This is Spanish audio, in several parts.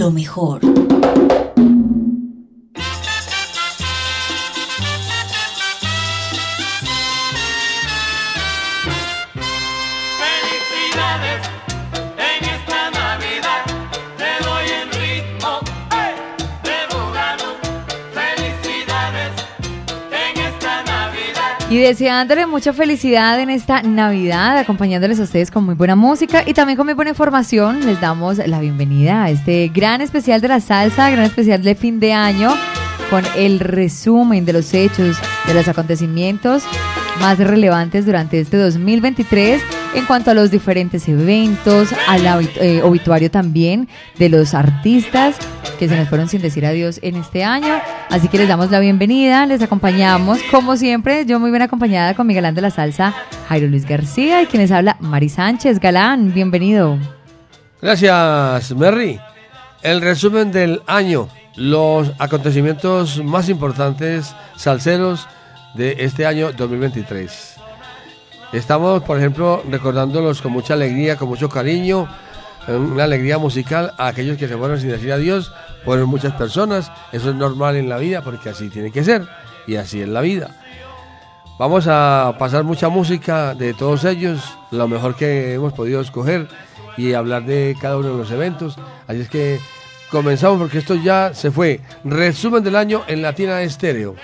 lo mejor. Y deseándole mucha felicidad en esta Navidad, acompañándoles a ustedes con muy buena música y también con muy buena información, les damos la bienvenida a este gran especial de la salsa, gran especial de fin de año, con el resumen de los hechos, de los acontecimientos más relevantes durante este 2023 en cuanto a los diferentes eventos, al eh, obituario también de los artistas que se nos fueron sin decir adiós en este año. Así que les damos la bienvenida, les acompañamos como siempre, yo muy bien acompañada con mi galán de la salsa, Jairo Luis García, y quienes habla, Mari Sánchez. Galán, bienvenido. Gracias, Merry. El resumen del año, los acontecimientos más importantes salseros de este año 2023. Estamos, por ejemplo, recordándolos con mucha alegría, con mucho cariño, una alegría musical a aquellos que se fueron sin decir adiós. Fueron muchas personas, eso es normal en la vida porque así tiene que ser y así es la vida. Vamos a pasar mucha música de todos ellos, lo mejor que hemos podido escoger y hablar de cada uno de los eventos. Así es que comenzamos porque esto ya se fue. Resumen del año en Latina Estéreo.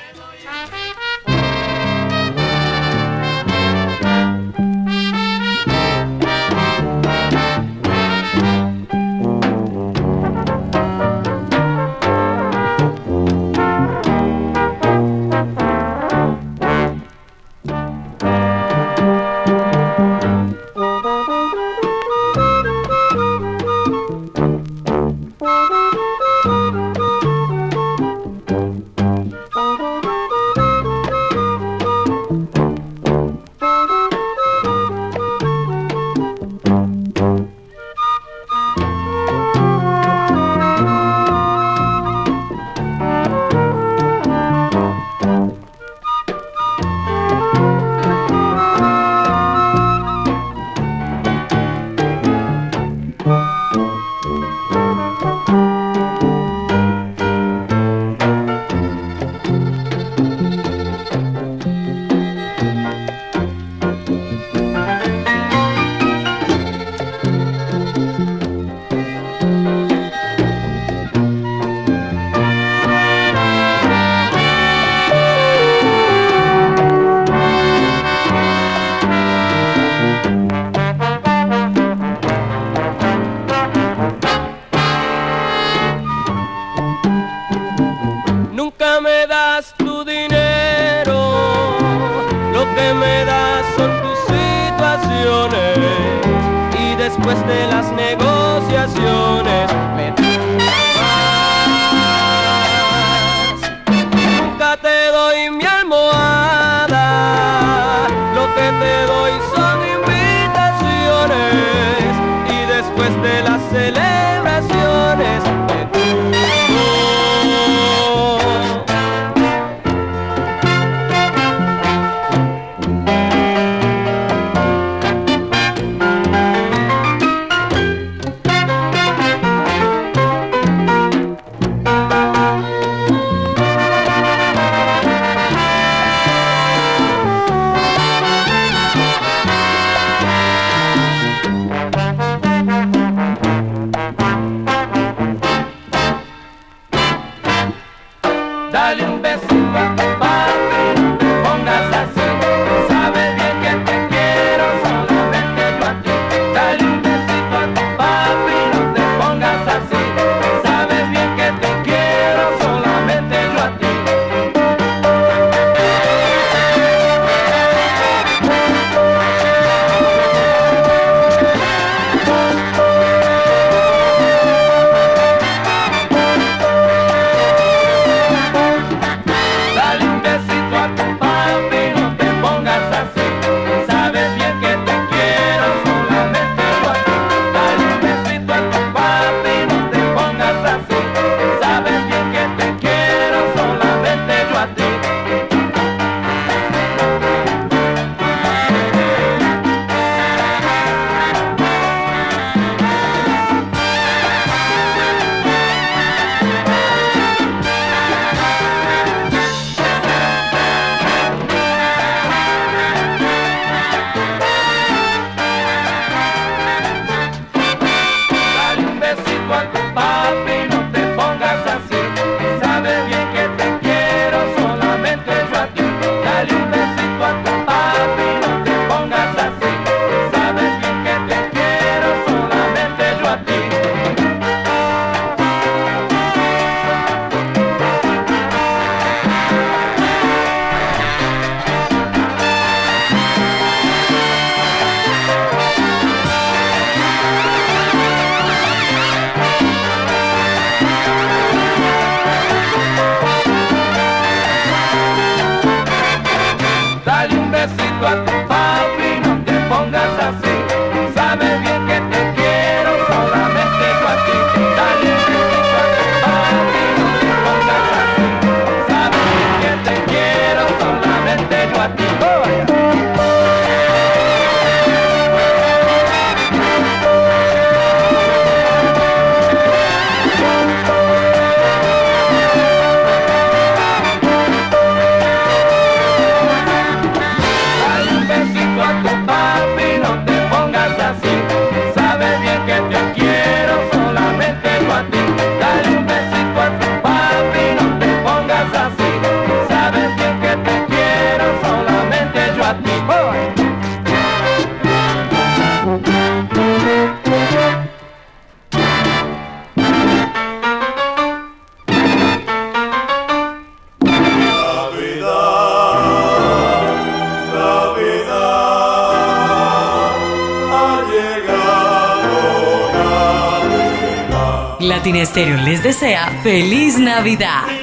Feliz Navidad.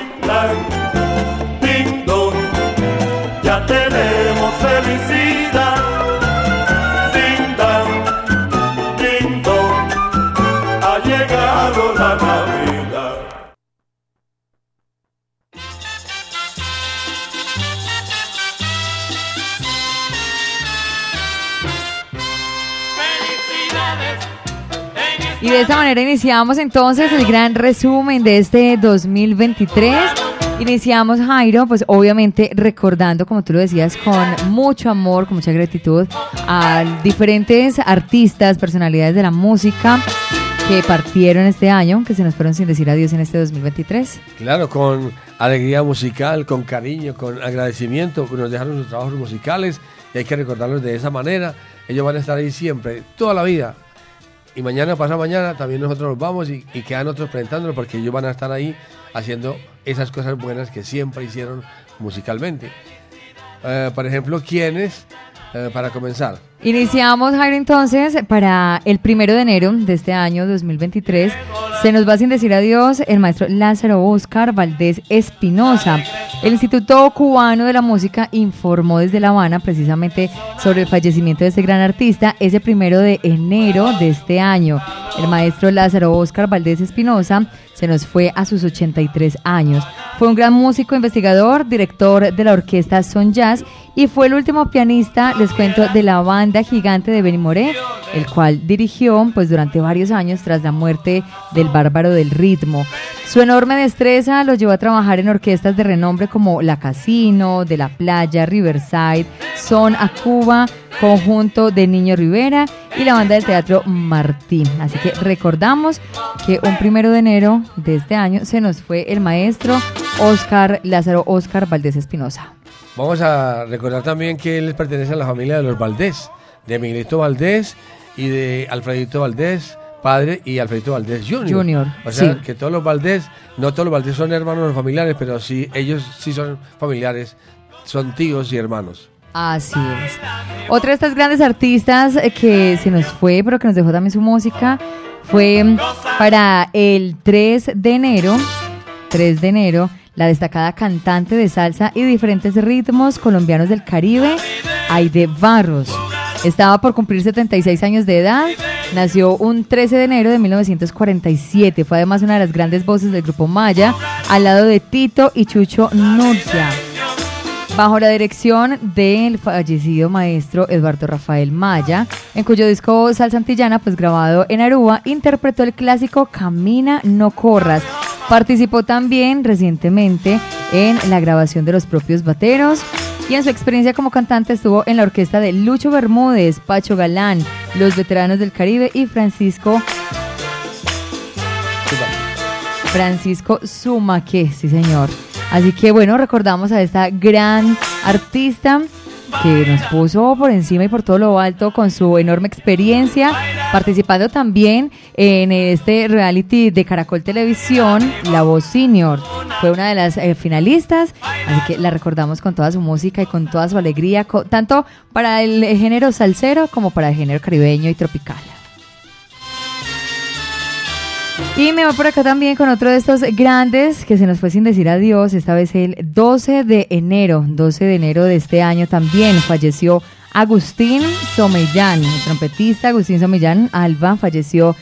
Iniciamos entonces el gran resumen de este 2023. Iniciamos Jairo, pues obviamente recordando, como tú lo decías, con mucho amor, con mucha gratitud a diferentes artistas, personalidades de la música que partieron este año, que se nos fueron sin decir adiós en este 2023. Claro, con alegría musical, con cariño, con agradecimiento, nos dejaron sus trabajos musicales y hay que recordarlos de esa manera. Ellos van a estar ahí siempre, toda la vida, y mañana, pasa mañana, también nosotros nos vamos y, quedan otros presentándolo porque ellos van a estar ahí haciendo esas cosas buenas que siempre hicieron musicalmente. Eh, por ejemplo, ¿quiénes? Eh, para comenzar. Iniciamos, Jairo, entonces, para el primero de enero de este año 2023. Se nos va sin decir adiós el maestro Lázaro Oscar Valdés Espinosa. El Instituto Cubano de la Música informó desde La Habana precisamente sobre el fallecimiento de este gran artista ese primero de enero de este año. El maestro Lázaro Oscar Valdés Espinosa se nos fue a sus 83 años. Fue un gran músico, investigador, director de la orquesta Son Jazz y fue el último pianista, les cuento, de la banda gigante de Benny Moré, el cual dirigió pues durante varios años tras la muerte del bárbaro del ritmo. Su enorme destreza lo llevó a trabajar en orquestas de renombre como La Casino, de la Playa, Riverside, Son a Cuba, conjunto de Niño Rivera y la banda del teatro Martín. Así que recordamos que un primero de enero de este año se nos fue el maestro Oscar Lázaro Oscar Valdés Espinosa. Vamos a recordar también que él pertenece a la familia de los Valdés, de Miguelito Valdés y de Alfredito Valdés, padre, y Alfredito Valdés Junior. O sea, que todos los Valdés, no todos los Valdés son hermanos familiares, pero sí, ellos sí son familiares, son tíos y hermanos. Así es. Otra de estas grandes artistas que se nos fue, pero que nos dejó también su música, fue para el 3 de enero, 3 de enero, la destacada cantante de salsa y diferentes ritmos colombianos del Caribe, Aide Barros. Estaba por cumplir 76 años de edad, nació un 13 de enero de 1947, fue además una de las grandes voces del grupo Maya, al lado de Tito y Chucho Nurcia. Bajo la dirección del fallecido maestro Eduardo Rafael Maya, en cuyo disco Salsa Antillana, pues grabado en Aruba, interpretó el clásico Camina, no corras, Participó también recientemente en la grabación de los propios bateros y en su experiencia como cantante estuvo en la orquesta de Lucho Bermúdez, Pacho Galán, Los Veteranos del Caribe y Francisco Francisco Sumaque, sí señor. Así que bueno, recordamos a esta gran artista que nos puso por encima y por todo lo alto con su enorme experiencia, participando también en este reality de Caracol Televisión, La Voz Senior. Fue una de las eh, finalistas, así que la recordamos con toda su música y con toda su alegría, tanto para el género salsero como para el género caribeño y tropical. Y me va por acá también con otro de estos grandes que se nos fue sin decir adiós, esta vez el 12 de enero, 12 de enero de este año también falleció Agustín Somellán, el trompetista Agustín Somellán Alba falleció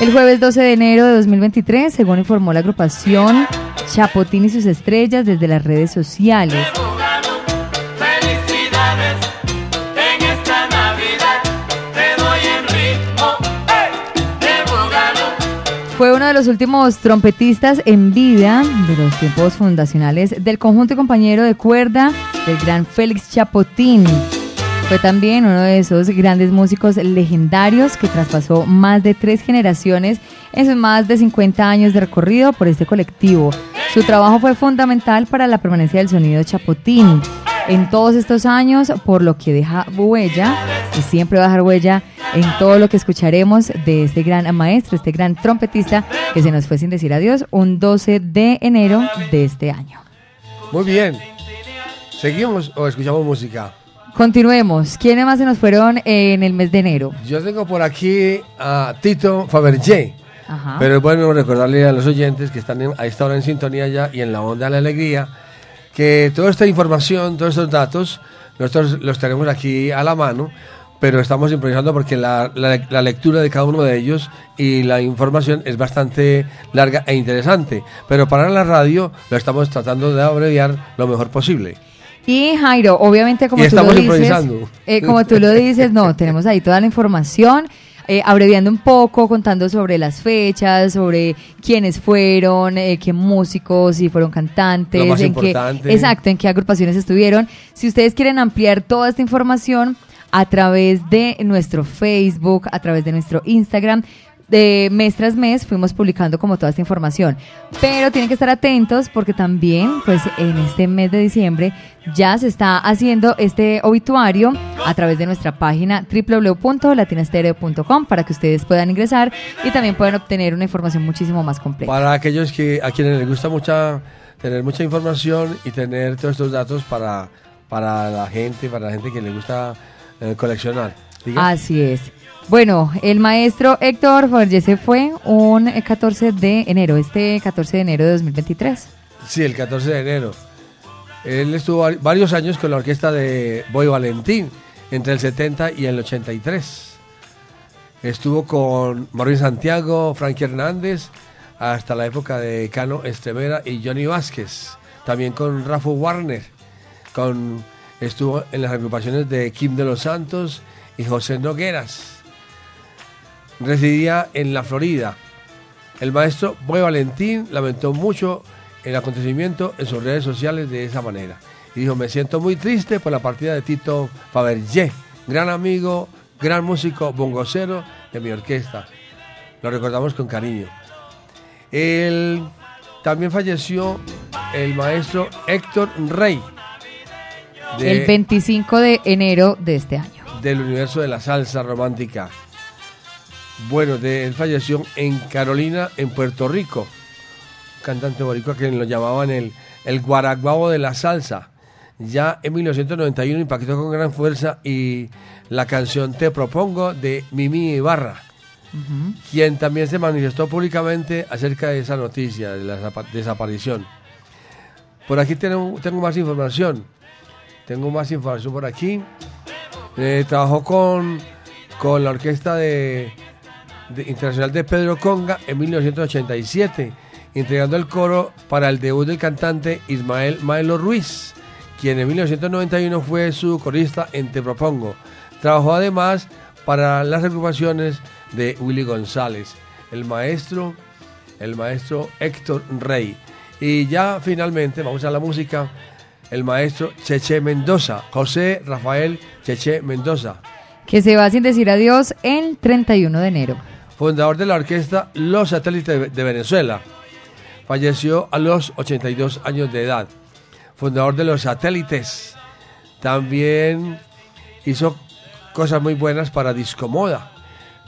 el jueves 12 de enero de 2023, según informó la agrupación Chapotín y sus estrellas desde las redes sociales. Fue uno de los últimos trompetistas en vida de los tiempos fundacionales del conjunto y compañero de cuerda del gran Félix Chapotín. Fue también uno de esos grandes músicos legendarios que traspasó más de tres generaciones en sus más de 50 años de recorrido por este colectivo. Su trabajo fue fundamental para la permanencia del sonido Chapotín en todos estos años, por lo que deja huella y siempre va a dejar huella en todo lo que escucharemos de este gran maestro, este gran trompetista que se nos fue sin decir adiós un 12 de enero de este año. Muy bien. ¿Seguimos o escuchamos música? Continuemos. ¿Quiénes más se nos fueron en el mes de enero? Yo tengo por aquí a Tito Fabergé. Ajá. Pero es bueno recordarle a los oyentes que están en- a esta hora en sintonía ya y en la onda de la alegría, que toda esta información, todos estos datos, nosotros los tenemos aquí a la mano, pero estamos improvisando porque la, la- la lectura de cada uno de ellos y la información es bastante larga e interesante. Pero para la radio lo estamos tratando de abreviar lo mejor posible. Y Jairo, obviamente como Y tú lo dices, eh, como tú lo dices, no, tenemos ahí toda la información, eh, abreviando un poco, contando sobre las fechas, sobre quiénes fueron, eh, qué músicos, si fueron cantantes, en qué, importante. exacto, en qué agrupaciones estuvieron. Si ustedes quieren ampliar toda esta información a través de nuestro Facebook, a través de nuestro Instagram, de mes tras mes fuimos publicando como toda esta información. Pero tienen que estar atentos porque también, pues en este mes de diciembre ya se está haciendo este obituario a través de nuestra página www.latinastereo.com para que ustedes puedan ingresar y también puedan obtener una información muchísimo más completa. Para aquellos que a quienes les gusta mucha tener mucha información y tener todos estos datos para, para la gente, para la gente que le gusta eh, coleccionar. Así es. Bueno, el maestro Héctor Forge se fue un eh, 14 de enero, este 14 de enero de 2023. Sí, el 14 de enero. Él estuvo vari- varios años con la orquesta de Boy Valentín, entre el 70 y el 83. Estuvo con Mauricio Santiago, Frankie Hernández, hasta la época de Cano Estevera y Johnny Vázquez. También con Rafa Warner. Con, estuvo en las agrupaciones de Kim de los Santos y José Nogueras. Residía en la Florida. El maestro Boy Valentín lamentó mucho el acontecimiento en sus redes sociales de esa manera. Y dijo, me siento muy triste por la partida de Tito Fabergé, gran amigo, gran músico, bongocero de mi orquesta. Lo recordamos con cariño. El- también falleció el maestro Héctor Rey. de- El 25 de enero de este año. del universo de la salsa romántica. Bueno, de, él falleció en Carolina, en Puerto Rico. Un cantante boricua que lo llamaban el, el guaraguao de la salsa. Ya en 1991 impactó con gran fuerza y la canción Te Propongo de Mimi Ibarra, quien también se manifestó públicamente acerca de esa noticia, de la desaparición. Por aquí tengo, tengo más información. Tengo más información por aquí. Eh, trabajó con, con la orquesta de, internacional de Pedro Conga en 1987, entregando el coro para el debut del cantante Ismael Maelo Ruiz, quien en 1991 fue su corista en Te Propongo. Trabajó además para las agrupaciones de Willy González, el maestro, el maestro Héctor Rey. Y ya finalmente, vamos a la música, el maestro Cheche Mendoza, José Rafael Cheche Mendoza, Que se va sin decir adiós el 31 de enero. Fundador de la orquesta Los Satélites de- Venezuela. Falleció a los 82 años de edad. Fundador de Los Satélites. También hizo cosas muy buenas para Discomoda.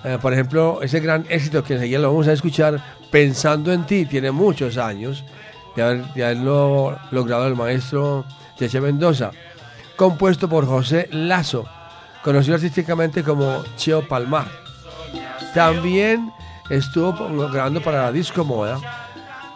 Eh, por ejemplo, ese gran éxito que enseguida lo vamos a escuchar, Pensando en ti, tiene muchos años de, haber, de haberlo logrado el maestro Cheche Mendoza. Compuesto por José Lazo, conocido artísticamente como Cheo Palmar. También estuvo grabando para la Disco Moda.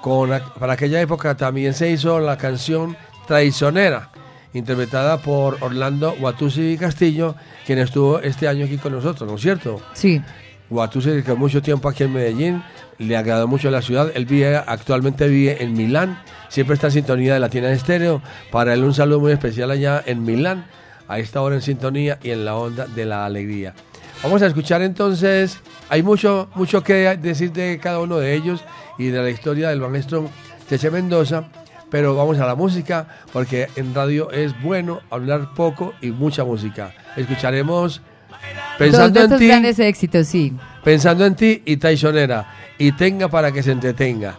Con, para aquella época también se hizo la canción Traicionera, interpretada por Orlando Guatusi Castillo, quien estuvo este año aquí con nosotros, ¿no es cierto? Sí. Guatusi, que mucho tiempo aquí en Medellín, le agradó mucho la ciudad. Él vive, actualmente vive en Milán, siempre está en sintonía de Latina Estéreo. Para él un saludo muy especial allá en Milán, a esta hora en sintonía y en la onda de la alegría. Vamos a escuchar entonces, hay mucho, mucho que decir de cada uno de ellos y de la historia del maestro Cheche Mendoza, pero vamos a la música porque en radio es bueno hablar poco y mucha música. Escucharemos Pensando en ti. grandes éxitos, sí. Pensando en ti y traicionera. Y tenga para que se entretenga.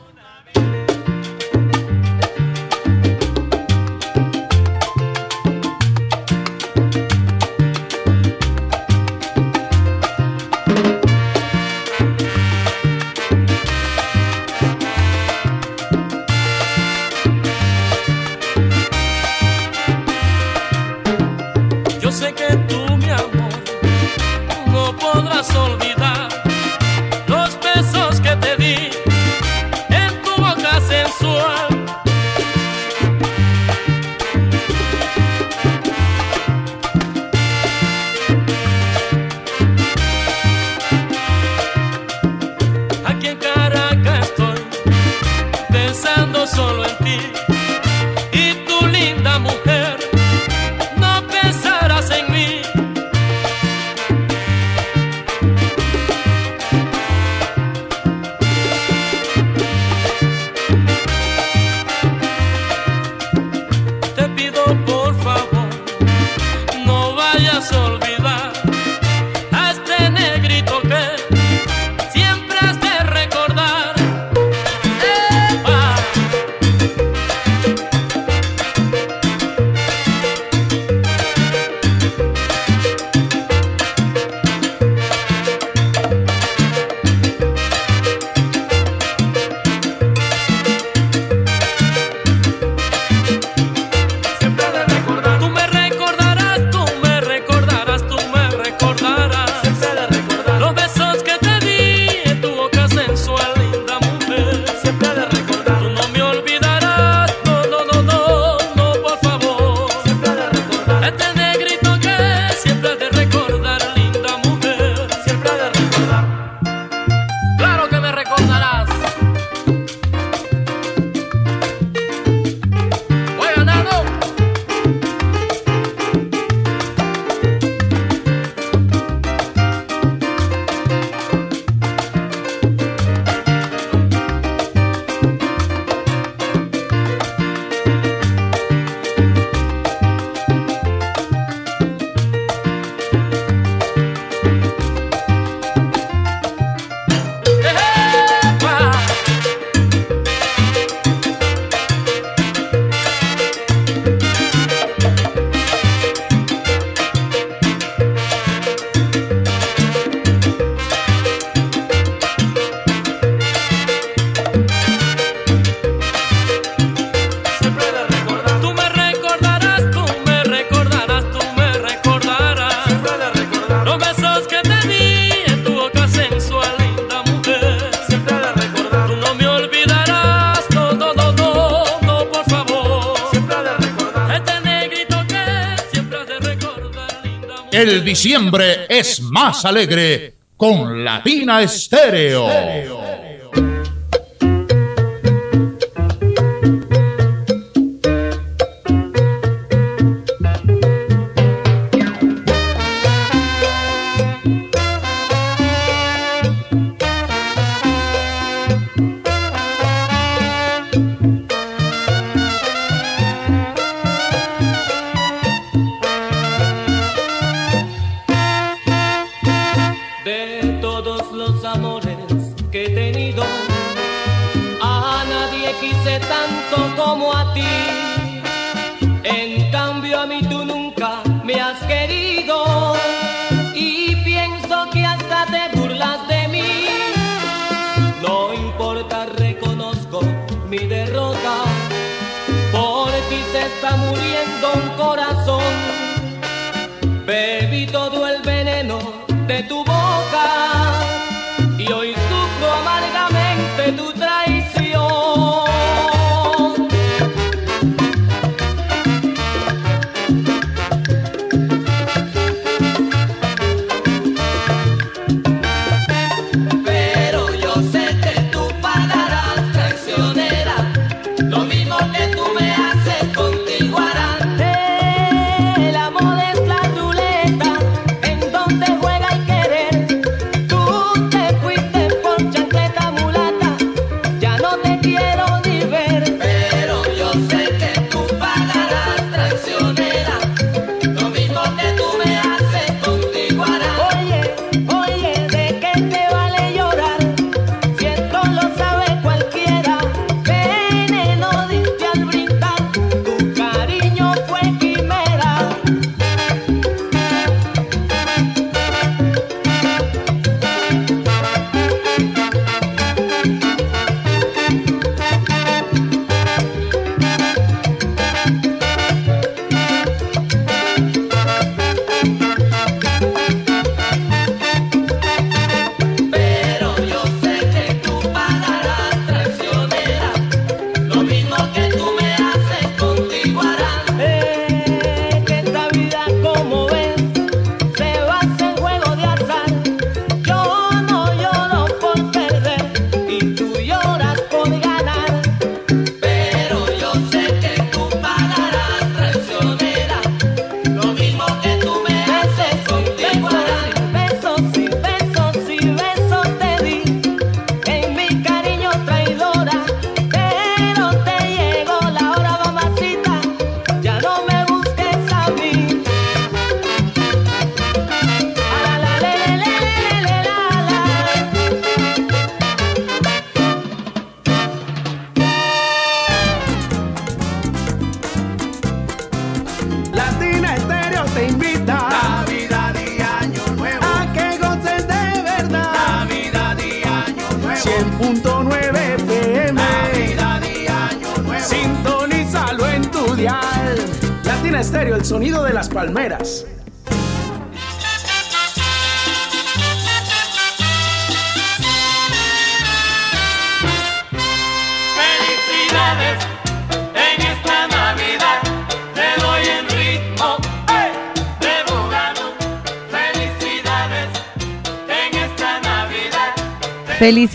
Diciembre es más alegre con Latina Estéreo.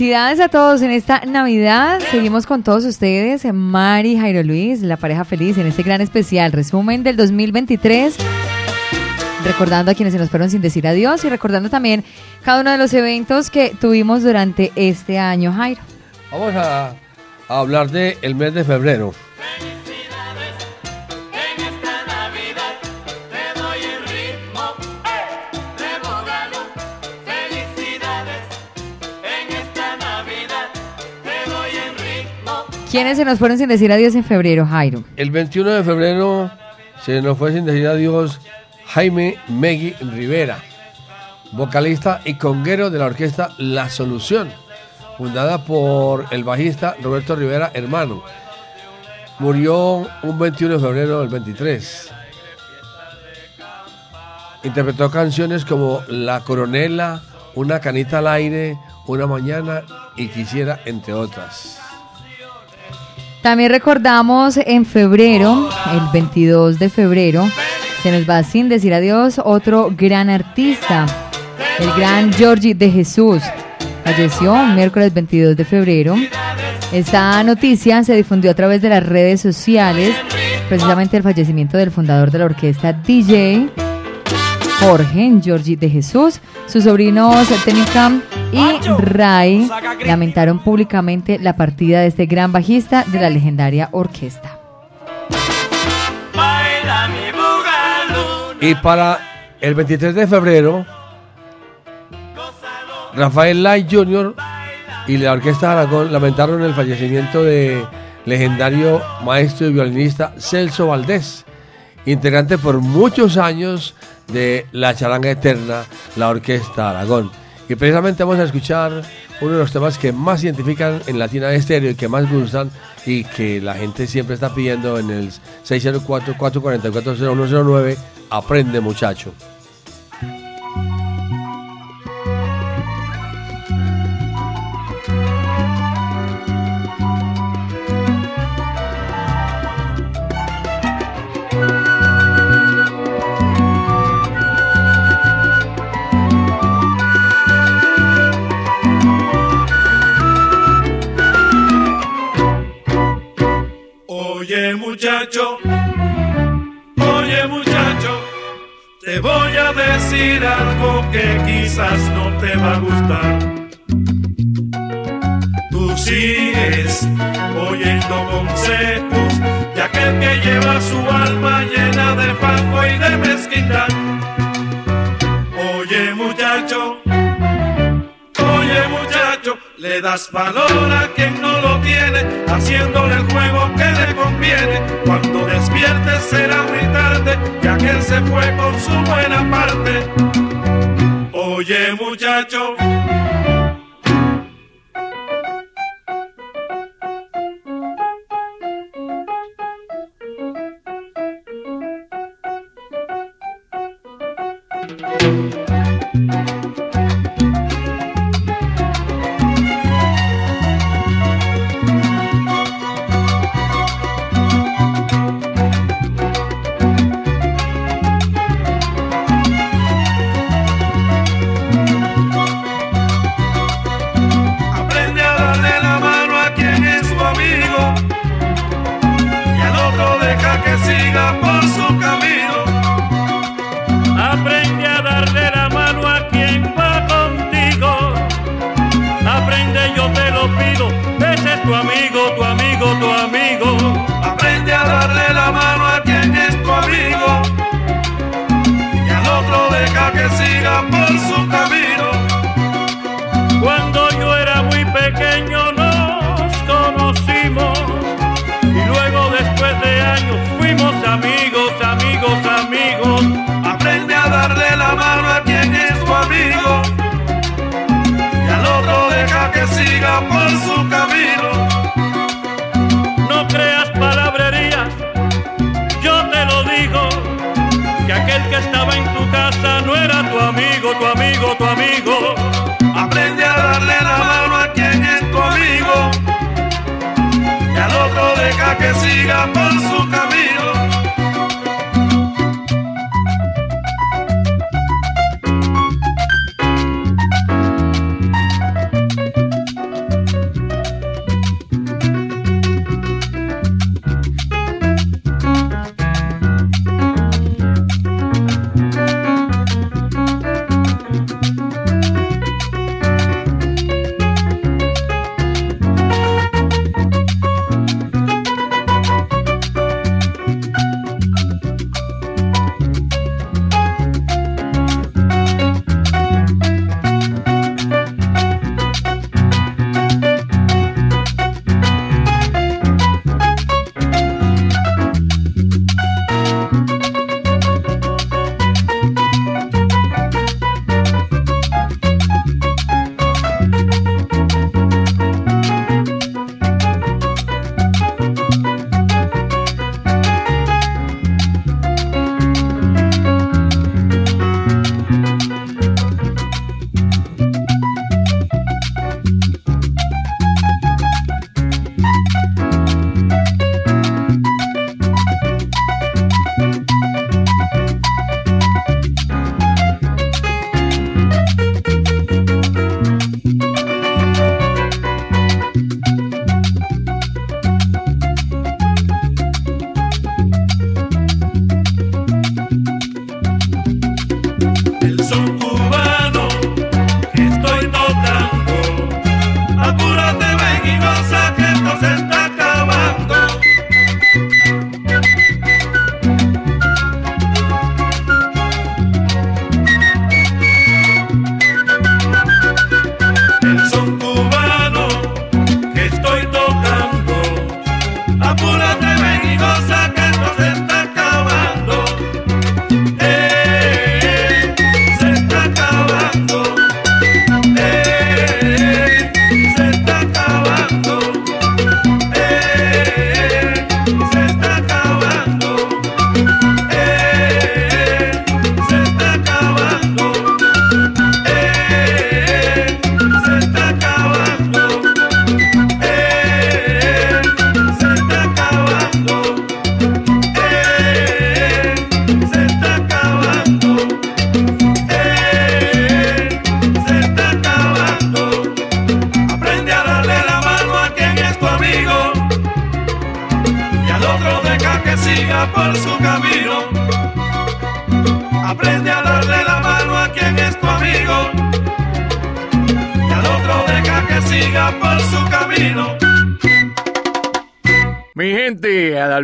Felicidades a todos en esta Navidad. Seguimos con todos ustedes, Mari, Jairo Luis, la pareja feliz, en este gran especial resumen del 2023. Recordando a quienes se nos fueron sin decir adiós y recordando también cada uno de los eventos que tuvimos durante este año, Jairo. Vamos a, a hablar del el mes de febrero. ¿Quiénes se nos fueron sin decir adiós en febrero, Jairo? El 21 de febrero se nos fue sin decir adiós Jaime Megui Rivera, vocalista y conguero de la orquesta La Solución, fundada por el bajista Roberto Rivera, hermano. Murió un 21 de febrero del 23. Interpretó canciones como La Coronela, Una Canita al Aire, Una Mañana y Quisiera, entre otras. También recordamos en febrero, el 22 de febrero, se nos va sin decir adiós otro gran artista, el gran Georgie de Jesús. Falleció miércoles 22 de febrero. Esta noticia se difundió a través de las redes sociales, precisamente el fallecimiento del fundador de la orquesta DJ, Jorge Georgie de Jesús. Sus sobrinos Tenicam y Ray lamentaron públicamente la partida de este gran bajista de la legendaria orquesta. Y para el 23 de febrero, Rafael Lai Jr. y la Orquesta Aragón lamentaron el fallecimiento de legendario maestro y violinista Celso Valdés, integrante por muchos años de la charanga eterna, la Orquesta Aragón. Y precisamente vamos a escuchar uno de los temas que más identifican en Latina Estéreo y que más gustan y que la gente siempre está pidiendo en el 604-444-0109, Aprende muchacho. Muchacho, oye muchacho, te voy a decir algo que quizás no te va a gustar. Tú sigues oyendo consejos de aquel que lleva su alma llena de fango y de mezquindad. Das valor a quien no lo tiene, haciéndole el juego que le conviene. Cuando despiertes será muy tarde, ya que él se fue con su buena parte. Oye muchacho,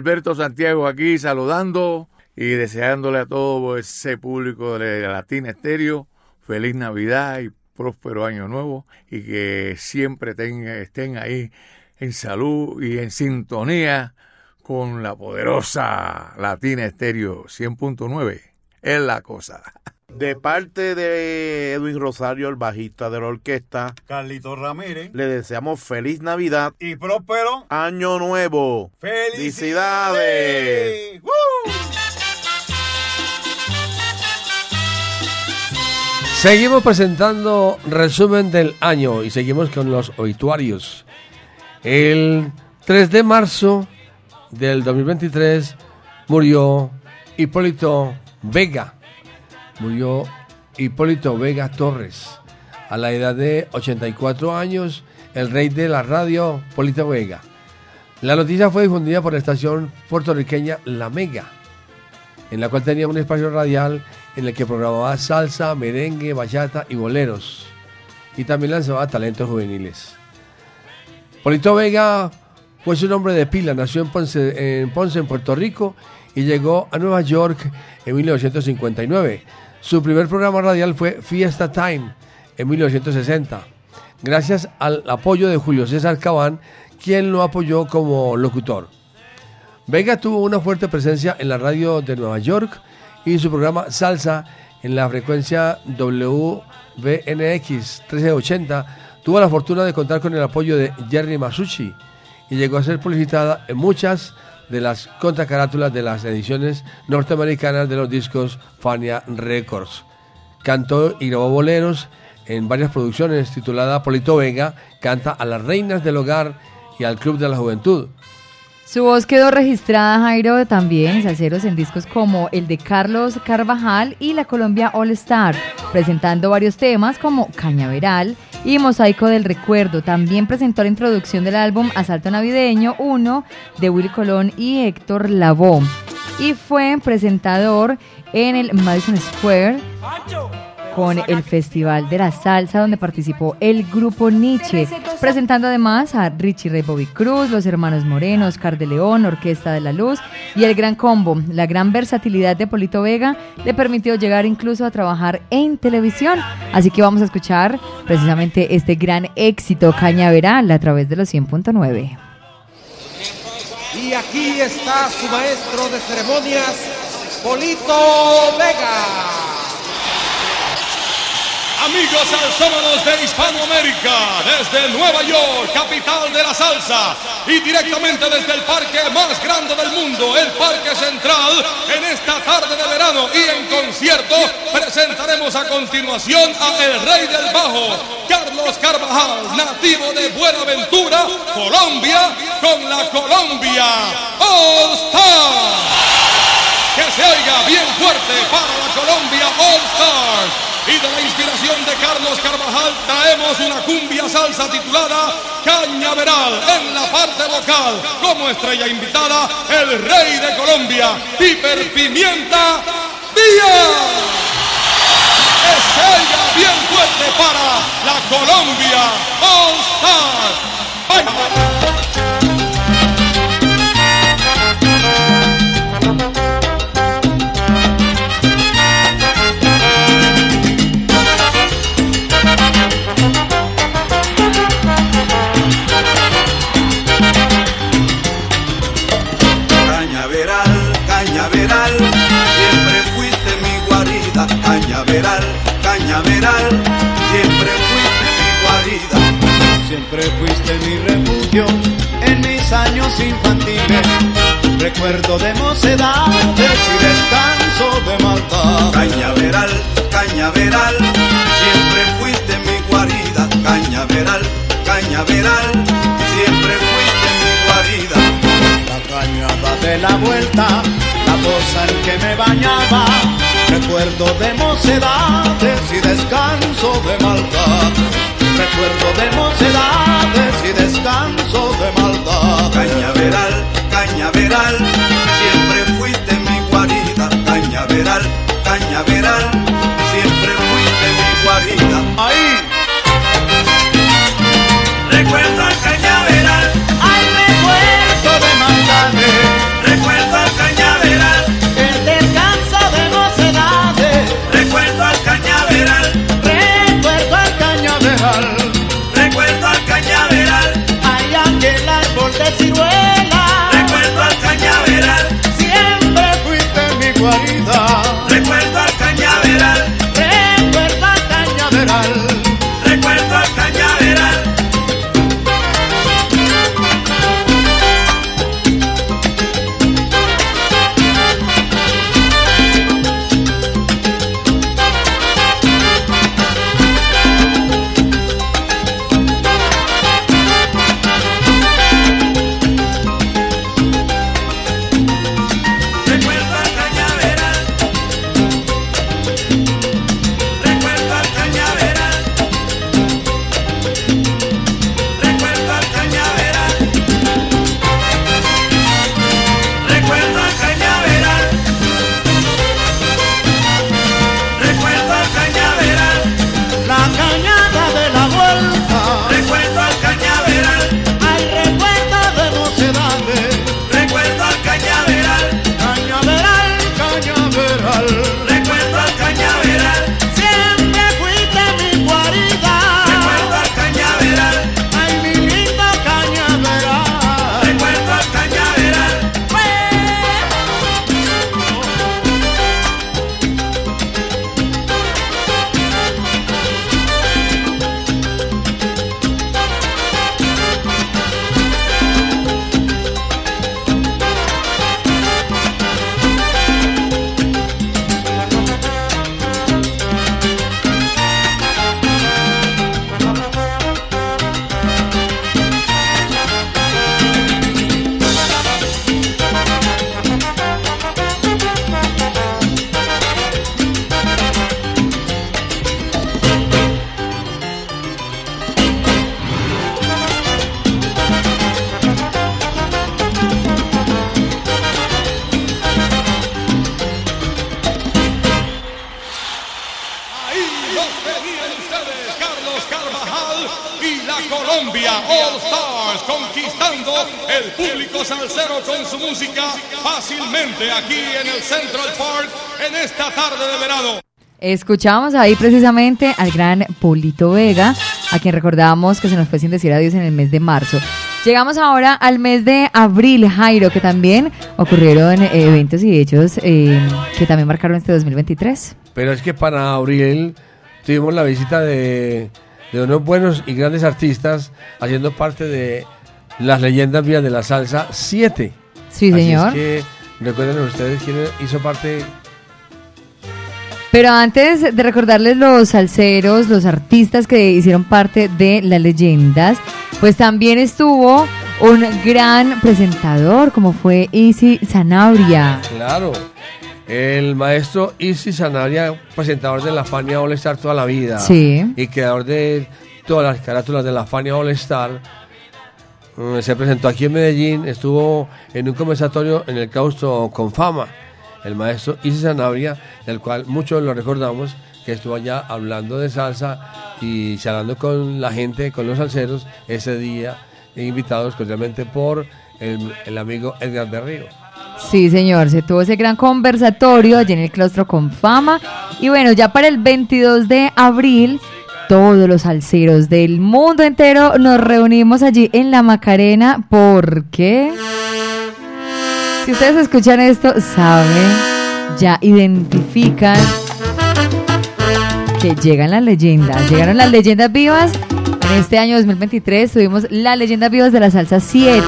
gente, Adalberto Santiago aquí saludando y deseándole a todo ese público de Latina Estéreo feliz Navidad y próspero año nuevo y que siempre estén ahí en salud y en sintonía con la poderosa Latina Estéreo 100.9. Es la cosa. De parte de Edwin Rosario, el bajista de la orquesta, Carlito Ramírez. le deseamos feliz Navidad, Y próspero. Año Nuevo. ¡Felicidades! ¡Woo! Seguimos presentando resumen del año y seguimos con los obituarios. El 3 de marzo del 2023 murió Hipólito Vega. Murió Hipólito Vega Torres. A la edad de 84 años, el rey de la radio, Hipólito Vega. La noticia fue difundida por la estación puertorriqueña La Mega, en la cual tenía un espacio radial en el que programaba salsa, merengue, bachata y boleros. Y también lanzaba talentos juveniles. Polito Vega fue su nombre de pila, nació en Ponce, en Ponce, en Puerto Rico, y llegó a Nueva York en 1959. Su primer programa radial fue Fiesta Time en 1960, gracias al apoyo de Julio César Cabán, quien lo apoyó como locutor. Vega tuvo una fuerte presencia en la radio de Nueva York y su programa Salsa en la frecuencia WBNX 1380 tuvo la fortuna de contar con el apoyo de Jerry Masucci y llegó a ser publicitada en muchas de las contracarátulas de las ediciones norteamericanas de los discos Fania Records. cantó y grabó boleros en varias producciones titulada Polito Vega, canta a las reinas del hogar y al Club de la Juventud. Su voz quedó registrada, Jairo, también en en discos como el de Carlos Carvajal y la Colombia All Star, presentando varios temas como Cañaveral y Mosaico del Recuerdo. También presentó la introducción del álbum Asalto Navideño 1 de Willy Colón y Héctor Lavoe. Y fue presentador en el Madison Square con el Festival de la Salsa, donde participó el grupo Nietzsche, presentando además a Richie Ray Bobby Cruz, los hermanos Moreno, Oscar de León, Orquesta de la Luz y el Gran Combo. La gran versatilidad de Polito Vega le permitió llegar incluso a trabajar en televisión. Así que vamos a escuchar precisamente este gran éxito Cañaveral a través de los 100.9. Y aquí está su maestro de ceremonias, Polito Vega. Amigos salsómanos de Hispanoamérica, desde Nueva York, capital de la salsa, y directamente desde el parque más grande del mundo, el Parque Central, en esta tarde de verano y en concierto presentaremos a continuación a El Rey del Bajo, Carlos Carvajal, nativo de Buenaventura, Colombia, con la Colombia All Stars. Que se oiga bien fuerte para la Colombia All Stars. Y de la inspiración de Carlos Carvajal traemos una cumbia salsa titulada Cañaveral en la parte vocal. Como estrella invitada, el rey de Colombia, Piper Pimienta Díaz. Oiga bien fuerte para la Colombia All Star. De mocedades y descanso de maldad. Cañaveral, cañaveral, siempre fuiste mi guarida. Cañaveral, cañaveral, siempre fuiste mi guarida. La cañada de la vuelta, la cosa en que me bañaba. Recuerdo de mocedades y descanso de maldad. Recuerdo de mocedades y descanso de maldad. Cañaveral, cañaveral, Escuchamos ahí precisamente al gran Polito Vega, a quien recordamos que se nos fue sin decir adiós en el mes de marzo. Llegamos ahora al mes de abril, Jairo, que también ocurrieron eh, eventos y hechos eh, que también marcaron este 2023. Pero es que para abril tuvimos la visita de, de unos buenos y grandes artistas haciendo parte de las leyendas vías de la salsa 7. Sí, Así señor. Es que recuerden ustedes quién hizo parte. Pero antes de recordarles los salseros, los artistas que hicieron parte de las leyendas, pues también estuvo un gran presentador como fue Easy Zanabria. Claro. El maestro Isi Sanabria, presentador de la Fania All Star toda la vida. Sí. Y creador de todas las carátulas de la Fania All Star. mm, Se presentó aquí en Medellín, estuvo en un conversatorio en el claustro con fama. El maestro Isi Sanabria, del cual muchos lo recordamos, que estuvo allá hablando de salsa y charlando con la gente, con los salseros, ese día, invitados cordialmente por el, amigo Edgar Berrío. Sí, señor, se tuvo ese gran conversatorio allí en el claustro con fama. Y bueno, ya para el 22 de abril, todos los salseros del mundo entero nos reunimos allí en la Macarena porque, si ustedes escuchan esto, saben, ya identifican que llegan las leyendas, llegaron las leyendas vivas. En este año 2023 tuvimos las leyendas vivas de la salsa 7.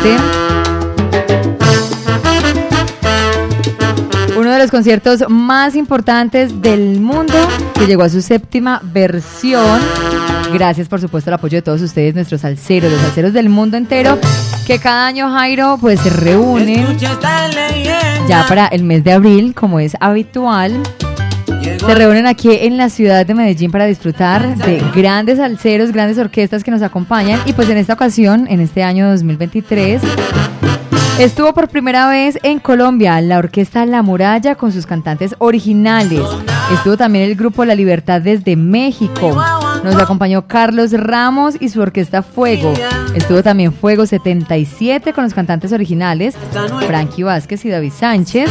Los conciertos más importantes del mundo que llegó a su séptima versión. Gracias por supuesto al apoyo de todos ustedes, nuestros salseros, los salseros del mundo entero, que cada año Jairo pues se reúnen ya para el mes de abril, como es habitual. Se reúnen aquí en la ciudad de Medellín para disfrutar de grandes salseros, grandes orquestas que nos acompañan. Y pues en esta ocasión, en este año 2023, estuvo por primera vez en Colombia la orquesta La Muralla con sus cantantes originales. Estuvo también el grupo La Libertad desde México. Nos acompañó Carlos Ramos y su orquesta Fuego. Estuvo también Fuego 77 con los cantantes originales, Frankie Vázquez y David Sánchez.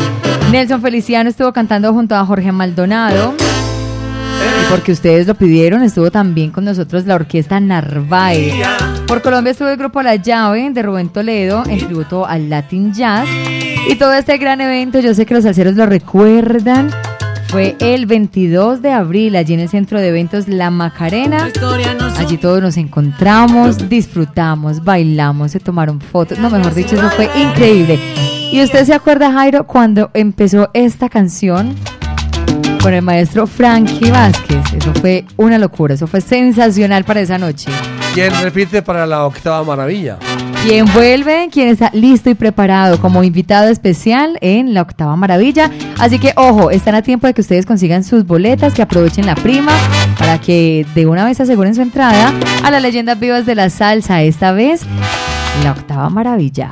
Nelson Feliciano estuvo cantando junto a Jorge Maldonado. Y porque ustedes lo pidieron, estuvo también con nosotros la orquesta Narváez. Por Colombia estuvo el grupo La Llave de Rubén Toledo en tributo al Latin Jazz. Y todo este gran evento, yo sé que los salseros lo recuerdan. Fue el 22 de abril, allí en el centro de eventos La Macarena. Allí todos nos encontramos, disfrutamos, bailamos, se tomaron fotos. No, mejor dicho, eso fue increíble. ¿Y usted se acuerda, Jairo, cuando empezó esta canción? con el maestro Frankie Vázquez. Eso fue una locura, eso fue sensacional para esa noche. ¿Quién repite para la octava maravilla? ¿Quién vuelve? ¿Quién está listo y preparado como invitado especial en la octava maravilla? Así que ojo, están a tiempo de que ustedes consigan sus boletas, que aprovechen la prima para que de una vez aseguren su entrada a las leyendas vivas de la salsa. Esta vez, la octava maravilla.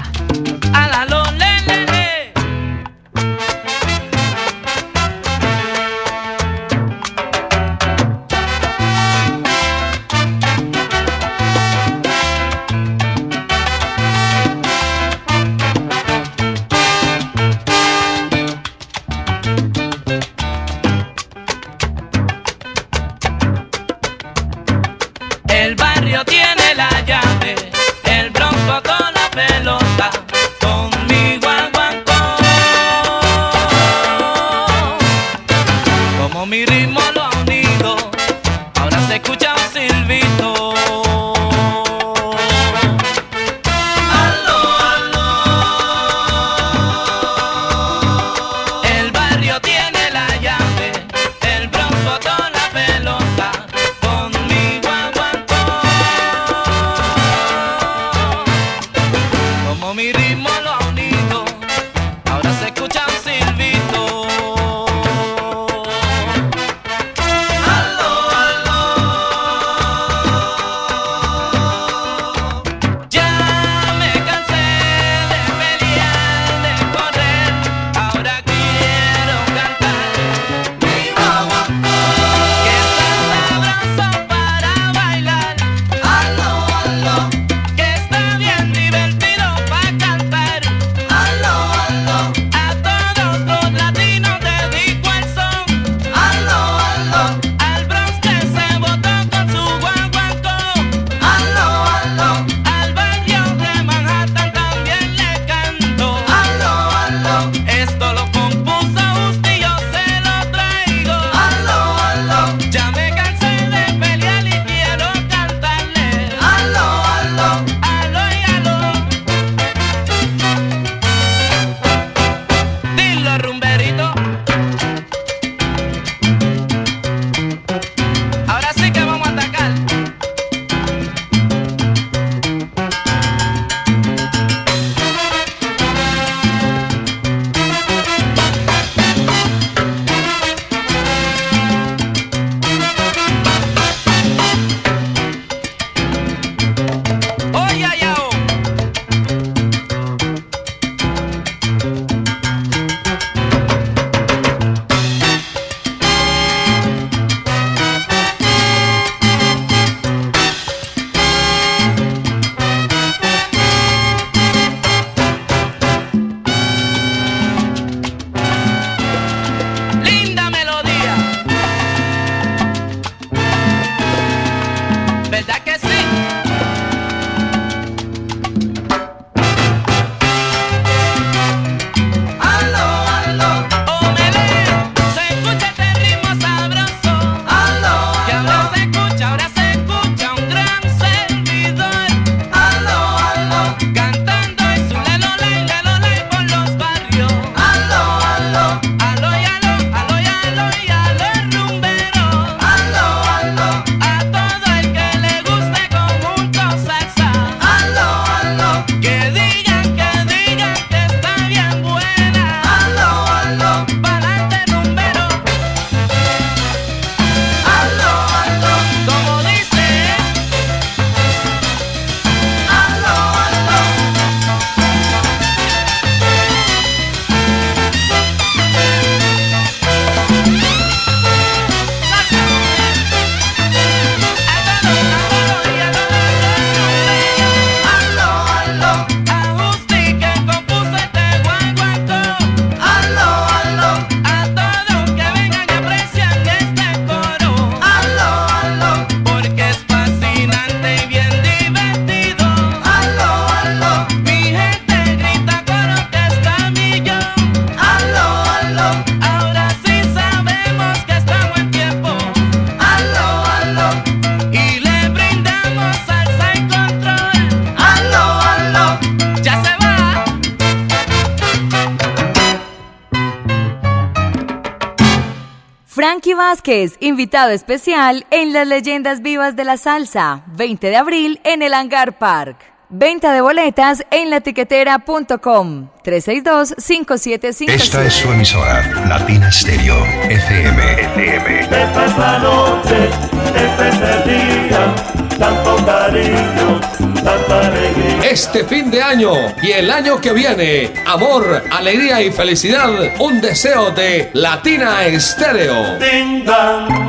Invitado especial en las leyendas vivas de la salsa, 20 de abril en el Hangar Park. Venta de boletas en latiquetera.com 362-5757. Esta es su emisora, Latina Stereo, FM. FM. Esta es la noche, este es el día, tanto cariño, tanta alegría. Este fin de año y el año que viene, amor, alegría y felicidad, un deseo de Latina Estéreo. Ding dong, ding dong.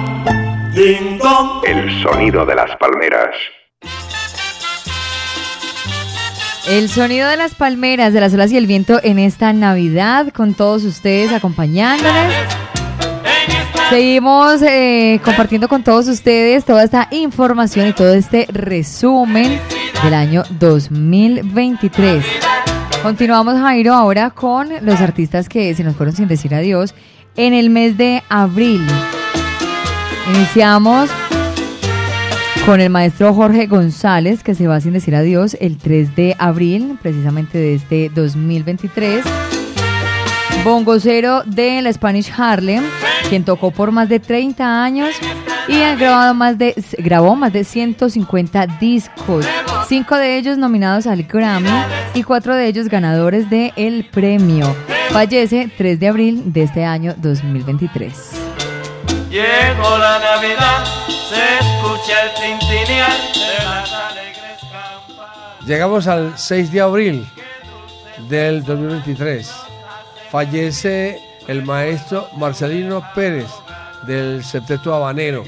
El sonido de las palmeras. El sonido de las palmeras, de las olas y el viento en esta Navidad, con todos ustedes acompañándoles. Seguimos eh, compartiendo con todos ustedes toda esta información y todo este resumen del año 2023. Continuamos, Jairo, ahora con los artistas que se nos fueron sin decir adiós en el mes de abril. Iniciamos con el maestro Jorge González, que se va sin decir adiós el 3 de abril, precisamente de este 2023. Bongocero de la Spanish Harlem, quien tocó por más de 30 años y ha grabado más de, grabó más de 150 discos, cinco de ellos nominados al Grammy y cuatro de ellos ganadores del el premio. Fallece 3 de abril de este año 2023. Llegó la Navidad, se escucha el tintinear de las alegres campanas. Llegamos al 6 de abril del 2023. Fallece el maestro Marcelino Pérez del Septeto Habanero.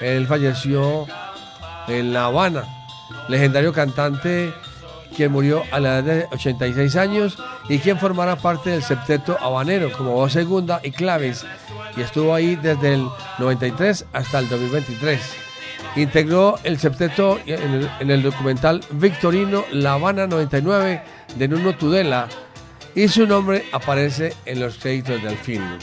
Él falleció en La Habana. Legendario cantante quien murió a la edad de 86 años y quien formará parte del Septeto Habanero como voz segunda y claves y estuvo ahí desde el 93 hasta el 2023. Integró el septeto en el, en el documental Victorino La Habana 99 de Nuno Tudela y su nombre aparece en los créditos del film.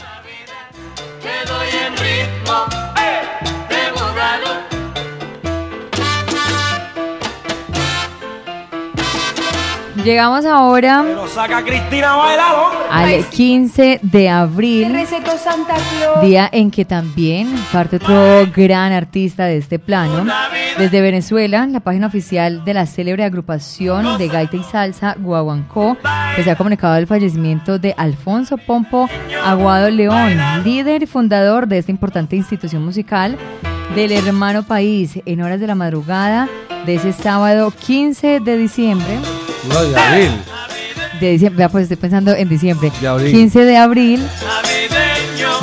Llegamos ahora saca Cristina bailar, al 15 de abril, Recetó Santa Claus. día en que también parte otro gran artista de este plano. Desde Venezuela, la página oficial de la célebre agrupación de gaita y salsa Guaguancó, que se ha comunicado el fallecimiento de Alfonso Pompo Aguado León, líder y fundador de esta importante institución musical del hermano país, en horas de la madrugada de ese sábado 15 de diciembre. No, de abril. De diciembre, vea, pues estoy pensando en diciembre. De abril. 15 de abril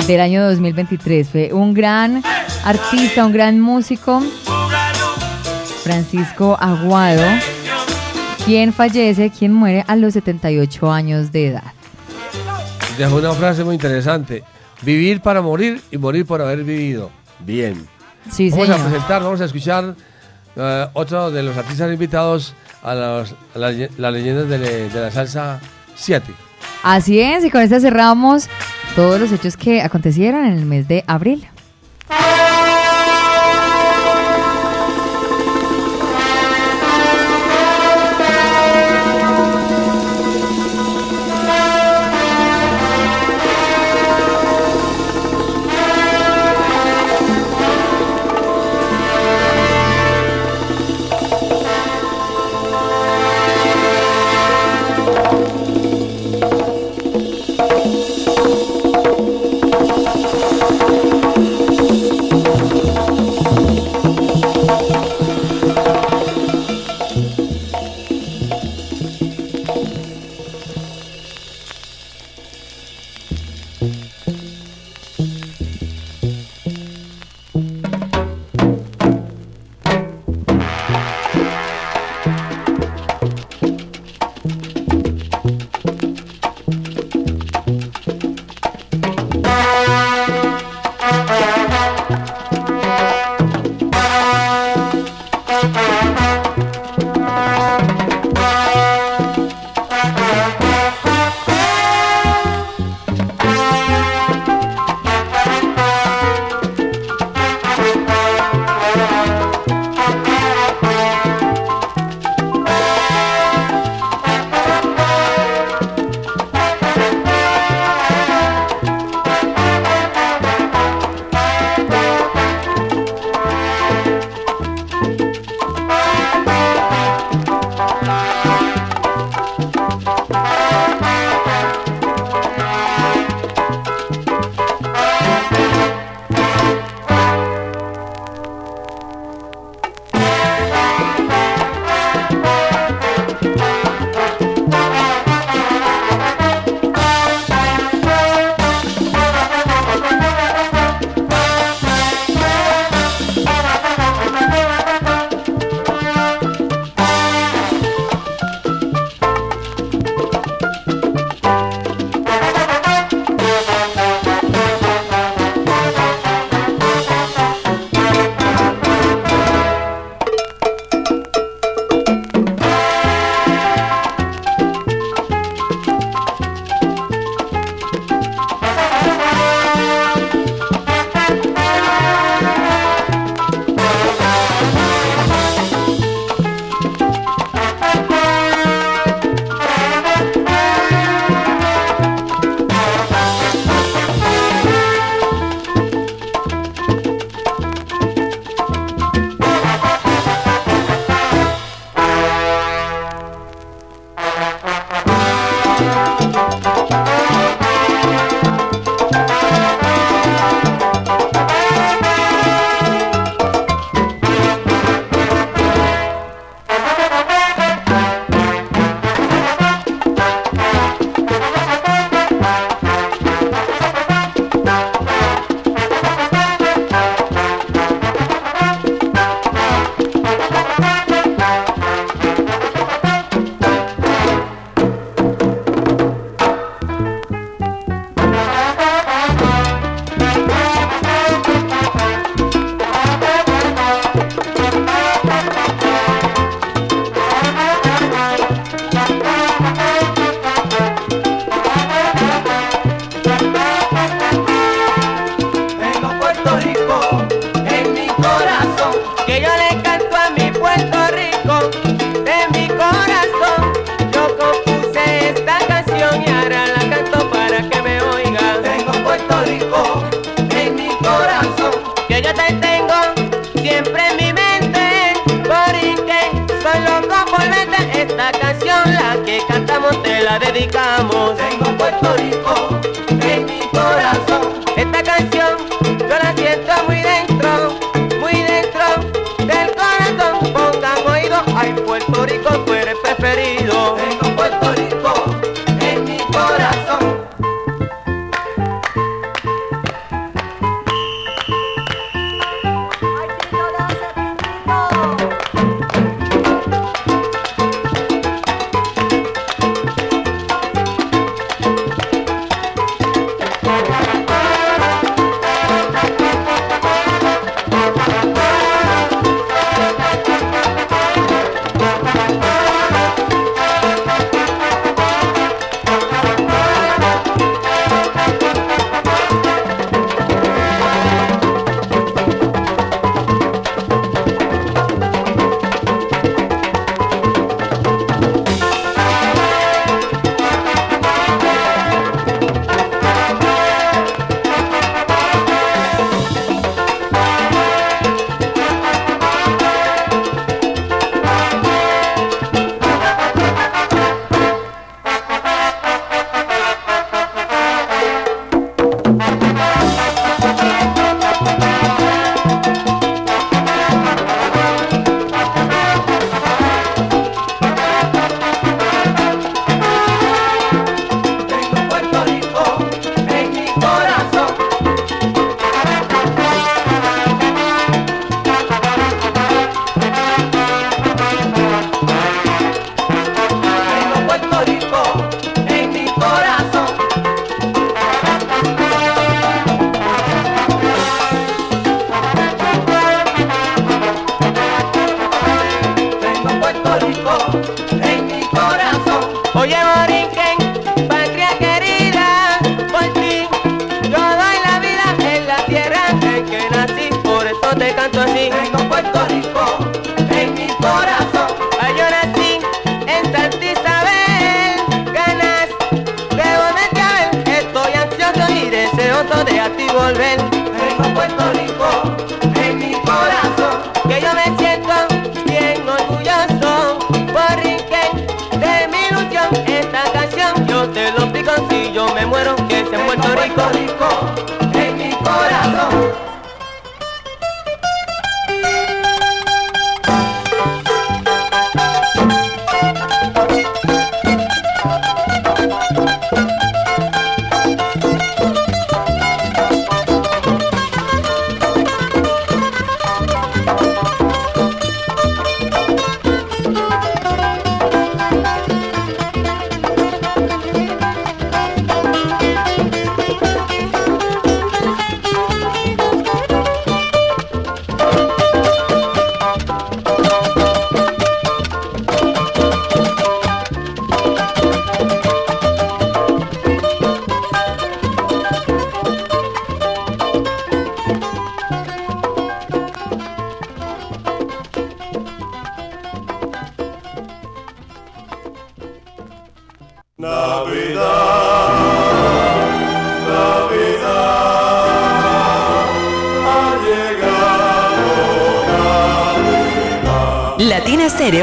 del año 2023. Fue un gran artista, un gran músico, Francisco Aguado, quien fallece, quien muere a los 78 años de edad. Dejó una frase muy interesante. Vivir para morir y morir por haber vivido. Bien. Sí, vamos a presentar, vamos a escuchar eh, otro de los artistas invitados a, los- a las le- las leyendas de, la salsa 7. Así es, y con esta cerramos todos los hechos que acontecieron en el mes de abril.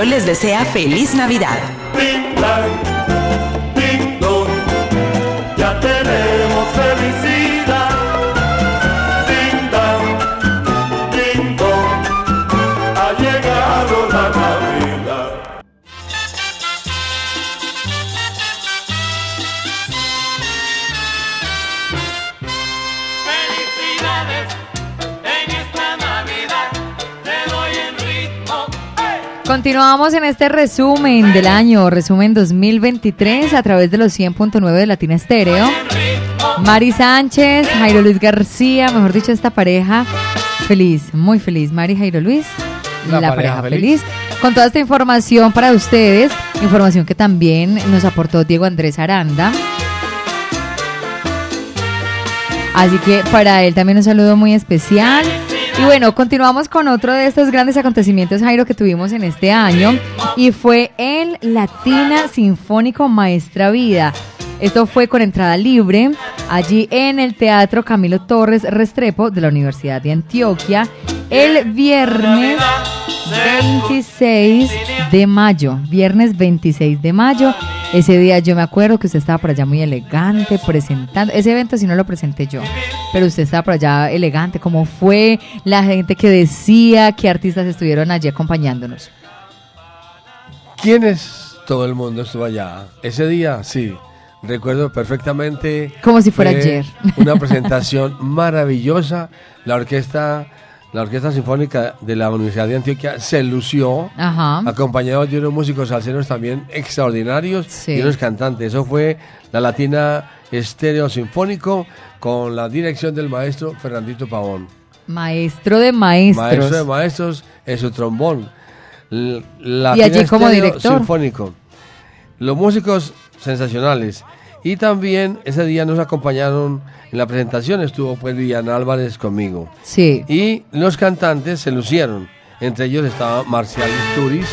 Les desea feliz Navidad. Continuamos en este resumen del año, resumen 2023 a través de los 100.9 de Latina Estéreo. Mari Sánchez, Jairo Luis García, mejor dicho, esta pareja feliz, muy feliz. Mari Jairo Luis, La la, pareja pareja, feliz. feliz. Con toda esta información para ustedes, información que también nos aportó Diego Andrés Aranda. Así que para él también un saludo muy especial. Y bueno, continuamos con otro de estos grandes acontecimientos, Jairo, que tuvimos en este año. Y fue el Latina Sinfónico Maestra Vida. Esto fue con entrada libre allí en el Teatro Camilo Torres Restrepo de la Universidad de Antioquia el viernes 26 de mayo, viernes 26 de mayo. Ese día yo me acuerdo que usted estaba por allá muy elegante presentando. Ese evento sí no lo presenté yo, pero usted estaba por allá elegante. ¿Cómo fue la gente que decía? ¿Qué artistas estuvieron allí acompañándonos? ¿Quiénes? Todo el mundo estuvo allá. Ese día, sí. Recuerdo perfectamente. Como si fuera fue ayer. Una presentación maravillosa. La orquesta, la orquesta sinfónica de la Universidad de Antioquia se lució, Ajá. acompañado de unos músicos salseros también extraordinarios Sí. y unos cantantes. Eso fue la Latina Estéreo Sinfónico con la dirección del maestro Fernandito Pavón. Maestro de maestros. Maestro de maestros en su trombón. La Y allí como director. Sinfónico. Los músicos sensacionales. Y también ese día nos acompañaron en la presentación, estuvo pues Viviana Álvarez conmigo. Sí. Y los cantantes se lucieron. Entre ellos estaba Marcial Turis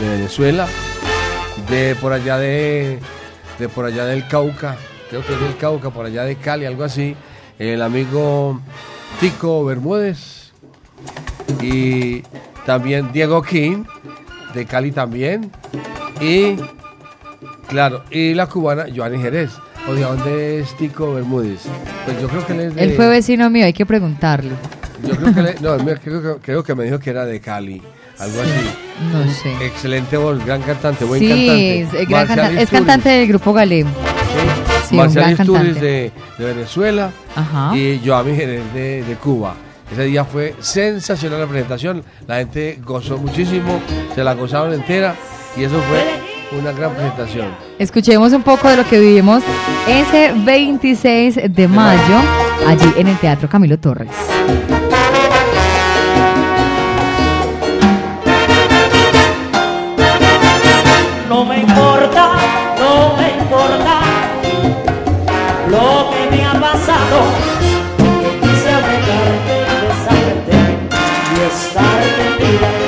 de Venezuela, de por allá de, de por allá del Cauca, creo que es del Cauca, por allá de Cali, algo así. El amigo Tico Bermúdez y también Diego King de Cali también y claro y la cubana Joanny Jerez o de dónde es Tico Bermúdez pues yo creo que él es de Él fue vecino mío, hay que preguntarle. yo creo que él- no, creo, que- creo que me dijo que era de Cali algo así No sé. excelente voz gran cantante buen Sí, cantante es, gran canta- es cantante del grupo Galem. Sí, un Marcial Isturiz de, de Venezuela Ajá. y Joami Jerez de, de Cuba. Ese día fue sensacional la presentación, la gente gozó muchísimo, se la gozaron entera y eso fue una gran presentación. Escuchemos un poco de lo que vivimos ese 26 de mayo allí en el Teatro Camilo Torres. No me importa, no me importa lo que me ha pasado. Quise abrazarte, besarte y estar tendida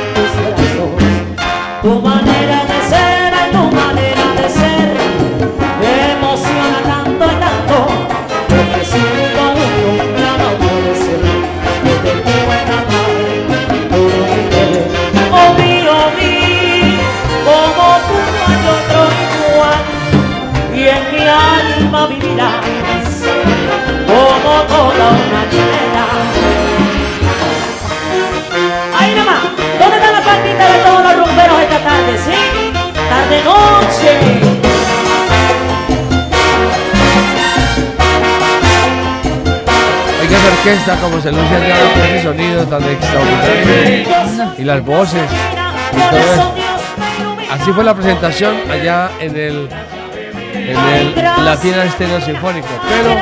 alma vivirás como toda una llena. Ahí nomás, ¿dónde está la palmita de todos los rumberos esta tarde? ¿Sí? Tarde noche. Hay que orquesta como se luce allá con ese sonido tan extraordinario y las voces y todo eso. Así fue la presentación allá en el, en el Latina Estéreo Sinfónico. Pero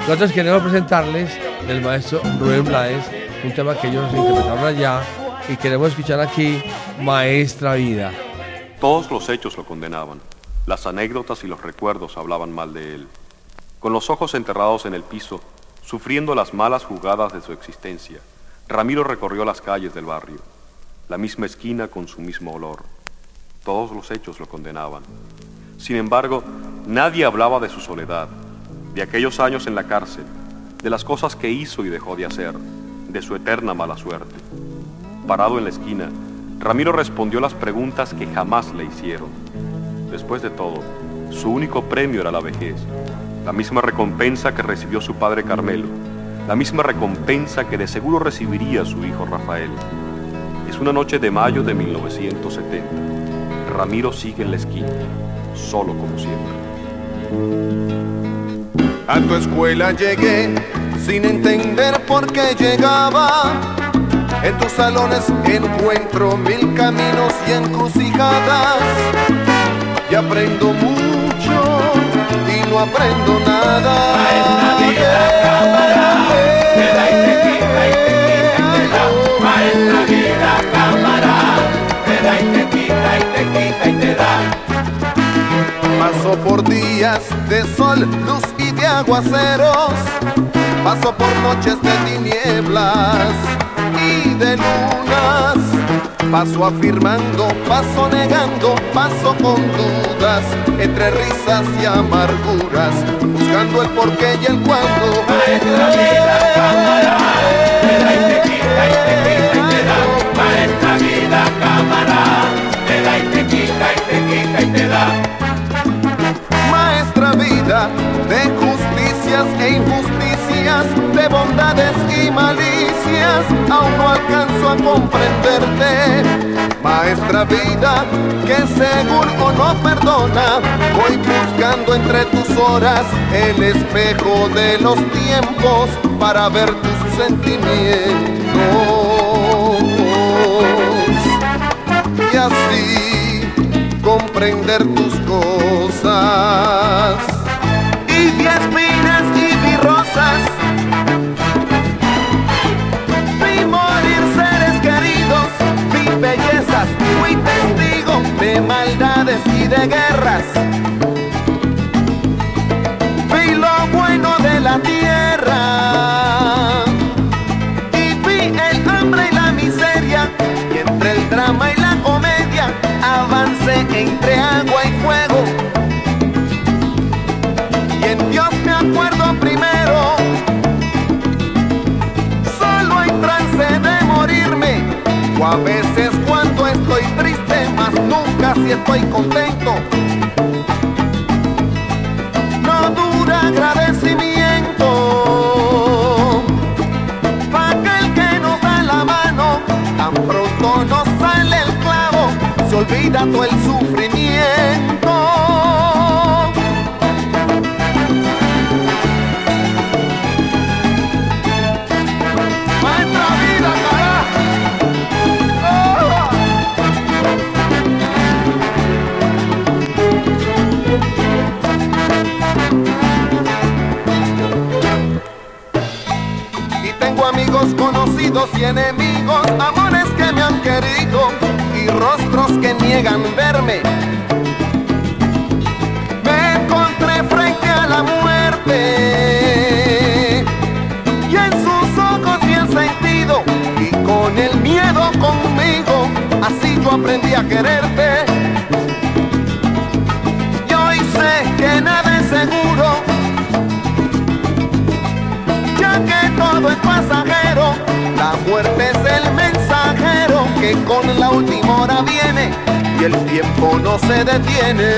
nosotros queremos presentarles del maestro Rubén Blades, un tema que ellos interpretaron allá y queremos escuchar aquí Maestra Vida. Todos los hechos lo condenaban. Las anécdotas y los recuerdos hablaban mal de él. Con los ojos enterrados en el piso, sufriendo las malas jugadas de su existencia, Ramiro recorrió las calles del barrio, la misma esquina con su mismo olor. Todos los hechos lo condenaban. Sin embargo, nadie hablaba de su soledad, de aquellos años en la cárcel, de las cosas que hizo y dejó de hacer, de su eterna mala suerte. Parado en la esquina, Ramiro respondió las preguntas que jamás le hicieron. Después de todo, su único premio era la vejez, la misma recompensa que recibió su padre Carmelo, la misma recompensa que de seguro recibiría su hijo Rafael. Es una noche de mayo de 1970. Ramiro sigue en la esquina, solo como siempre. A tu escuela llegué sin entender por qué llegaba. En tus salones encuentro mil caminos y encrucijadas. Y aprendo mucho y no aprendo nada. Maestra vida, cámara, te da y te quita y te quita y te da. Paso por días de sol, luz y de aguaceros. Paso por noches de tinieblas y de lunas. Paso afirmando, paso negando, paso con dudas, entre risas y amarguras, buscando el porqué y el cuándo. Maestra vida, cámara, te da y te quita y te quita y te da. Maestra vida, cámara, te da y te quita y te quita y te da. De justicias e injusticias, de bondades y malicias, aún no alcanzo a comprenderte. Maestra vida que según o no perdona, voy buscando entre tus horas el espejo de los tiempos para ver tus sentimientos. Y así comprender tus cosas. De guerras. Vi lo bueno de la tierra. Y vi el hambre y la miseria. Y entre el drama y la comedia avancé entre agua y fuego. Y en Dios me acuerdo primero. Solo hay trance de morirme. O a veces si estoy contento. No dura agradecimiento. Pa' aquel que nos da la mano, tan pronto nos sale el clavo, se olvida todo el sufrimiento. Y enemigos, amores que me han querido y rostros que niegan verme. Me encontré frente a la muerte y en sus ojos vi el sentido y con el miedo conmigo, así yo aprendí a quererte. Con la última hora viene y el tiempo no se detiene.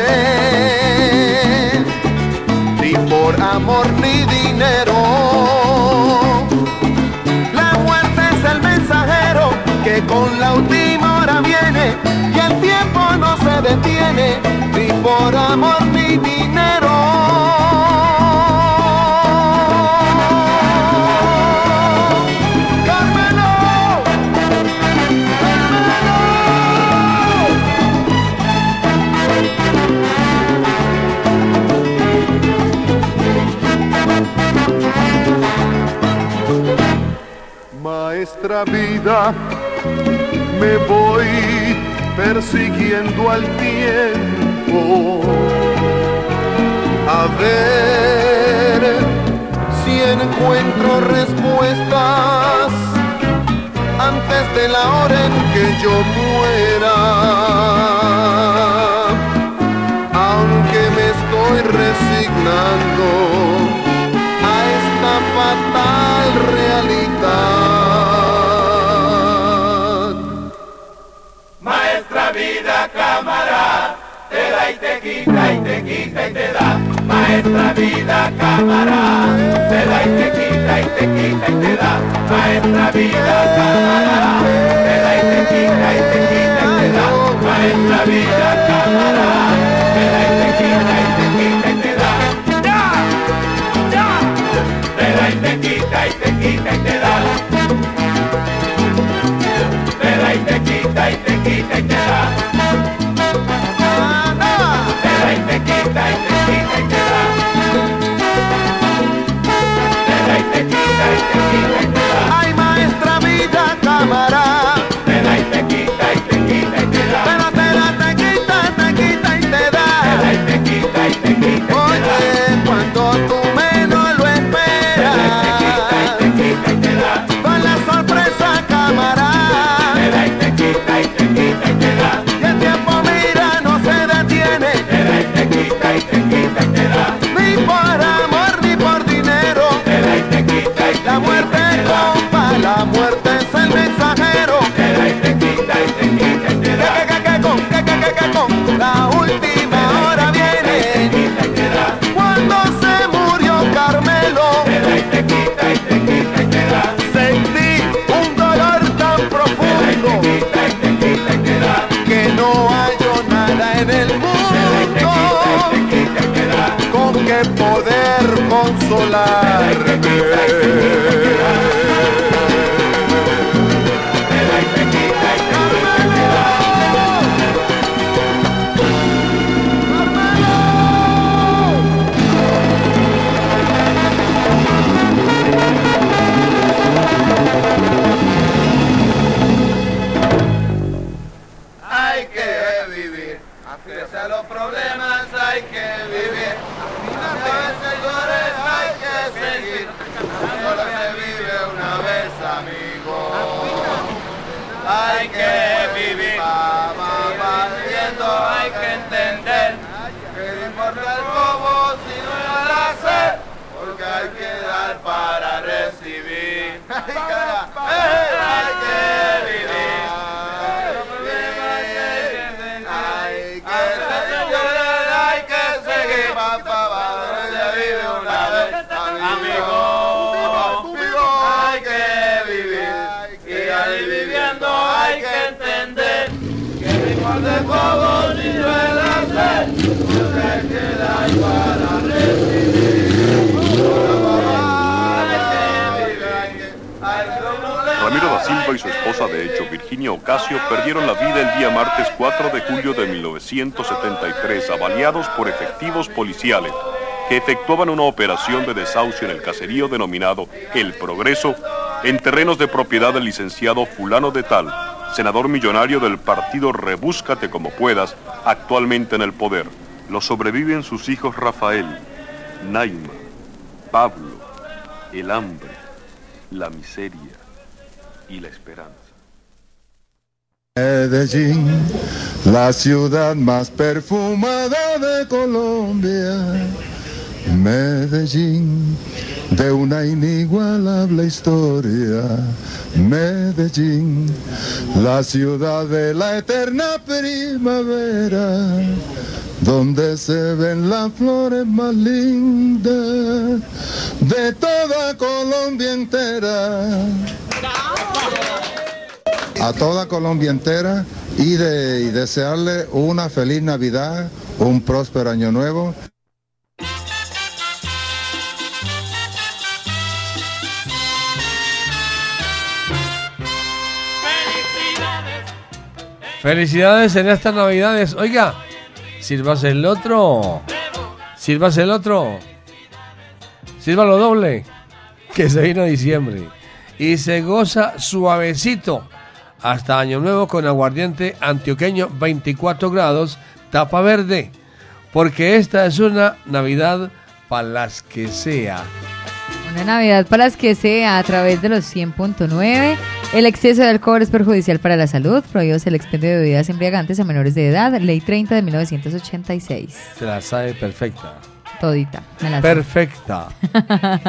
Ni por amor ni dinero. La muerte es el mensajero que con la última hora viene y el tiempo no se detiene. Ni por amor ni dinero. Vida, me voy persiguiendo al tiempo. A ver si encuentro respuestas antes de la hora en que yo muera. Aunque me estoy resignando a esta fatal realidad. Cámara, te da y te quita y te quita y te da. Maestra vida, cámara, te da y te quita y te quita y te da. Maestra vida, cámara, te da y te quita y te quita y te da. Maestra vida, cámara, te da y te quita y te quita y te da. Te da y te quita y te quita y te da. Te da y te quita y te quita y te da. Vida, poder Y su esposa, de hecho, Virginia Ocasio, perdieron la vida el día martes 4 de julio de 1973, avaliados por efectivos policiales que efectuaban una operación de desahucio en el caserío denominado El Progreso, en terrenos de propiedad del licenciado Fulano de Tal, senador millonario del partido Rebúscate como puedas, actualmente en el poder. Lo sobreviven sus hijos Rafael, Naima, Pablo, el hambre, la miseria y la esperanza. Medellín, la ciudad más perfumada de Colombia. Medellín, de una inigualable historia. Medellín, la ciudad de la eterna primavera, donde se ven las flores más lindas de toda Colombia entera a toda Colombia entera y, de, y desearle una feliz Navidad, un próspero año nuevo. Felicidades en estas navidades. Oiga, sírvase el otro. Sírvase el otro. Sírvalo doble. Que se vino diciembre. Y se goza suavecito. Hasta Año Nuevo con aguardiente antioqueño 24 grados, tapa verde. Porque esta es una Navidad para las que sea. Una Navidad para las que sea a través de los 100.9. El exceso de alcohol es perjudicial para la salud. Prohibidos el expendio de bebidas embriagantes a menores de edad. Ley 30 de 1986. Se la sabe perfecta. Todita. me la sé. Perfecta.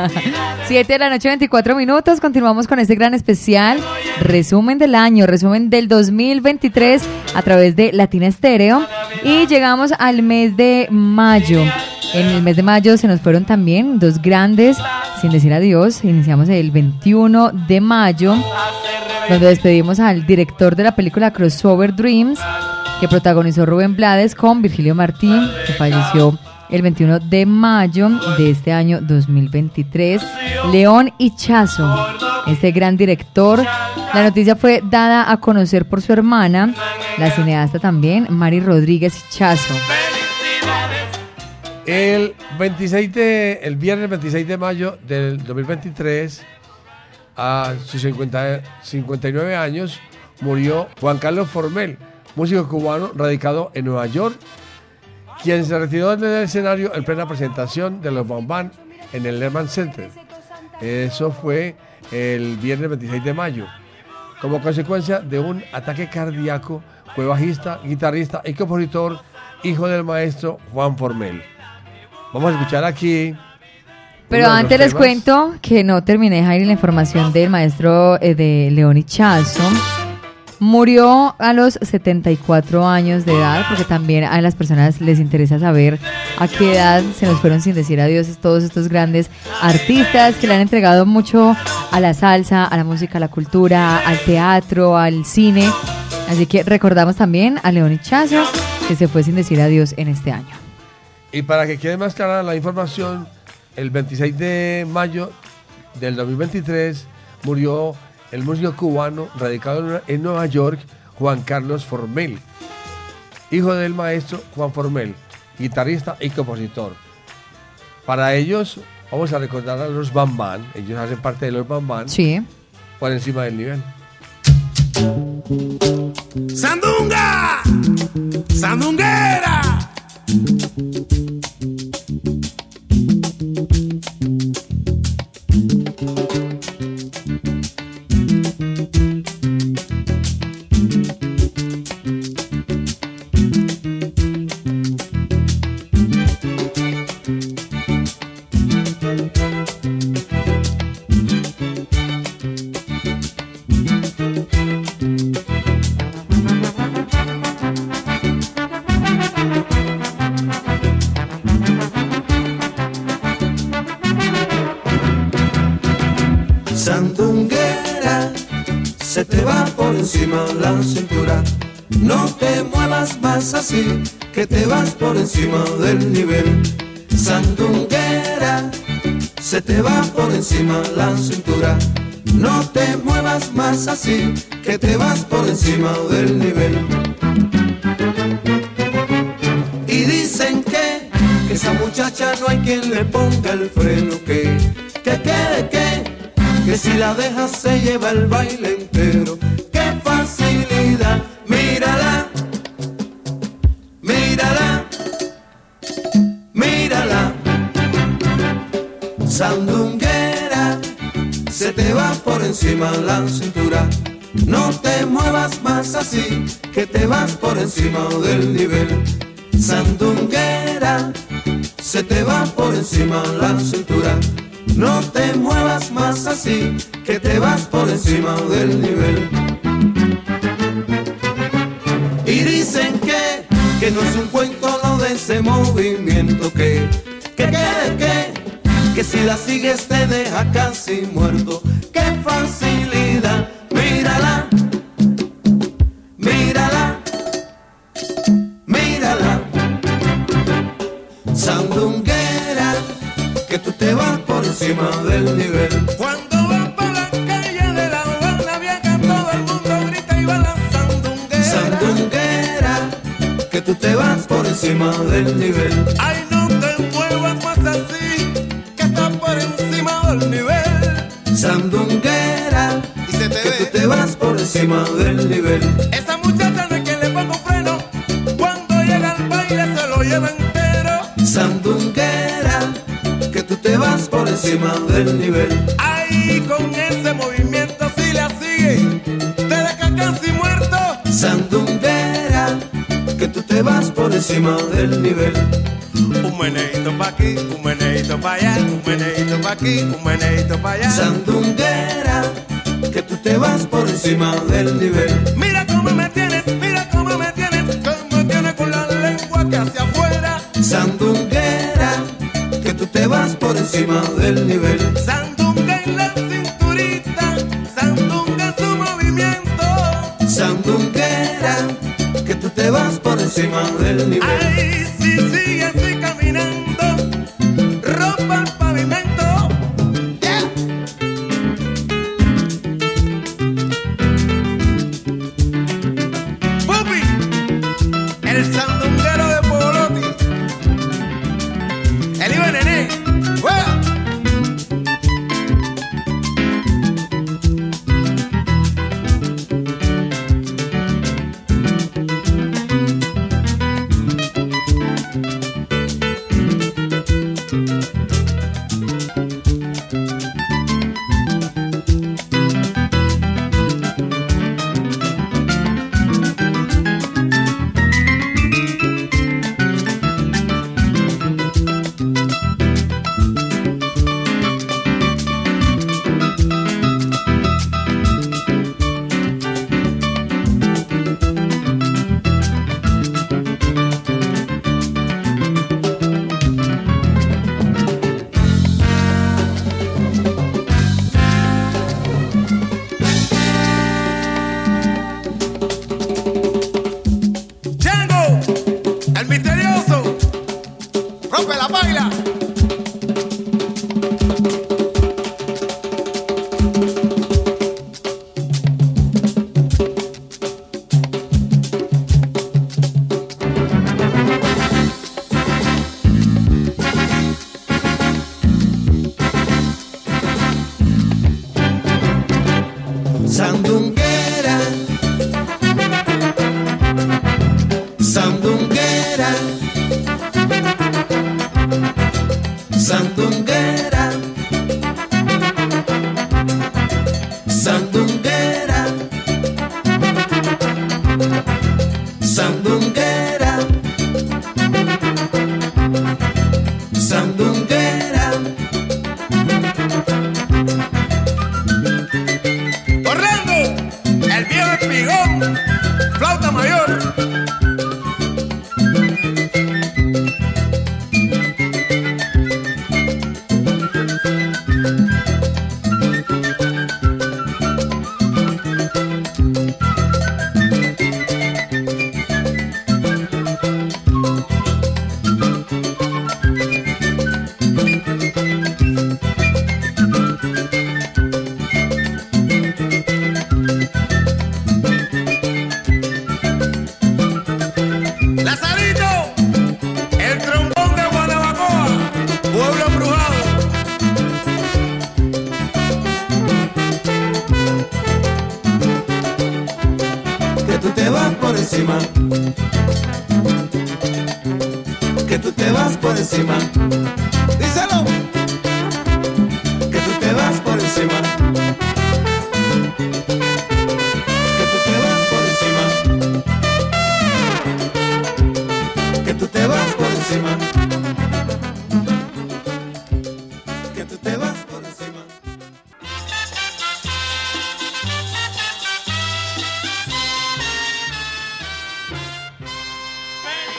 7 de la noche, 24 minutos. Continuamos con este gran especial. Resumen del año, resumen del 2023 a través de Latina Estéreo. Y llegamos al mes de mayo. En el mes de mayo se nos fueron también dos grandes, sin decir adiós. Iniciamos el 21 de mayo, donde despedimos al director de la película Crossover Dreams, que protagonizó Rubén Blades con Virgilio Martín, que falleció el 21 de mayo de este año 2023. León Ichazo, este gran director. La noticia fue dada a conocer por su hermana, la cineasta también, Mari Rodríguez Ichazo. El 26 de, el viernes 26 de mayo del 2023, a sus 50 59 años, murió Juan Carlos Formel, músico cubano radicado en Nueva York, quien se retiró del escenario en plena presentación de los Bambán en el Lehman Center. Eso fue el viernes 26 de mayo. Como consecuencia de un ataque cardíaco, fue bajista, guitarrista y compositor, hijo del maestro Juan Formel. Vamos a escuchar aquí. Pero antes les cuento que no terminé, Jairi, la información del maestro eh, de León Ichazo. Murió a los 74 años de edad, porque también a las personas les interesa saber a qué edad se nos fueron sin decir adiós todos estos grandes artistas que le han entregado mucho a la salsa, a la música, a la cultura, al teatro, al cine. Así que recordamos también a León Hichazo, que se fue sin decir adiós en este año. Y para que quede más clara la información, el 26 de mayo del 2023 murió el músico cubano radicado en Nueva York, Juan Carlos Formel, hijo del maestro Juan Formel, guitarrista y compositor. Para ellos, vamos a recordar a los Bambán, ellos hacen parte de los Bambán, sí. por encima del nivel. ¡Sandunga! ¡Sandunguera! encima del nivel. Sandunguera, se te va por encima la cintura. No te muevas más así, que te vas por encima del nivel. Y dicen que, que esa muchacha no hay quien le ponga el freno, que, que, que, que, que si la dejas se lleva el baile encima del nivel. aquí, un meneito para allá. Sandunguera, que tú te vas por encima del nivel.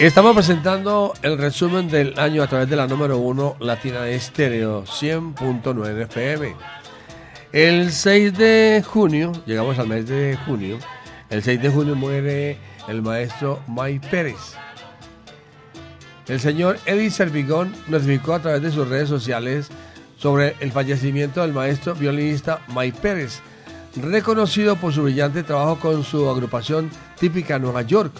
Estamos presentando el resumen del año a través de la número 1 Latina Estéreo 100.9 FM. El 6 de junio, llegamos al mes de junio, el 6 de junio muere el maestro Mike Pérez. El señor Eddie Servigón notificó a través de sus redes sociales sobre el fallecimiento del maestro violinista Mike Pérez, reconocido por su brillante trabajo con su agrupación típica Nueva York,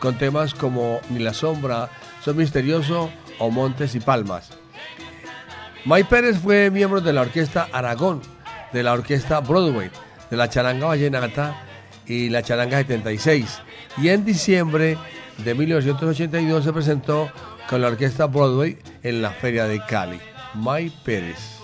con temas como Ni la sombra, Son misterioso o Montes y Palmas. Mike Pérez fue miembro de la orquesta Aragón, de la orquesta Broadway, de la charanga vallenata y la charanga 76. Y en diciembre de 1982 se presentó con la orquesta Broadway en la Feria de Cali. Mike Pérez.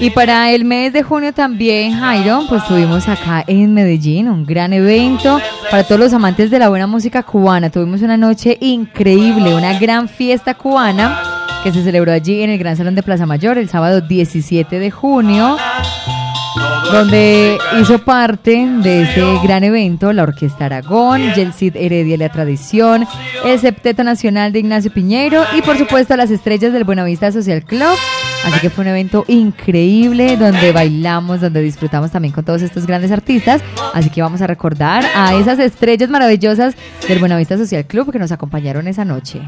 Y para el mes de junio también, Jairo, pues tuvimos acá en Medellín un gran evento para todos los amantes de la buena música cubana. Tuvimos una noche increíble, una gran fiesta cubana que se celebró allí en el Gran Salón de Plaza Mayor el sábado 17 de junio, donde hizo parte de este gran evento la Orquesta Aragón, Yelcid Heredia la Tradición, el Septeto Nacional de Ignacio Piñeiro y por supuesto las estrellas del Buenavista Social Club. Así que fue un evento increíble donde bailamos, donde disfrutamos también con todos estos grandes artistas. Así que vamos a recordar a esas estrellas maravillosas del Buenavista Social Club que nos acompañaron esa noche.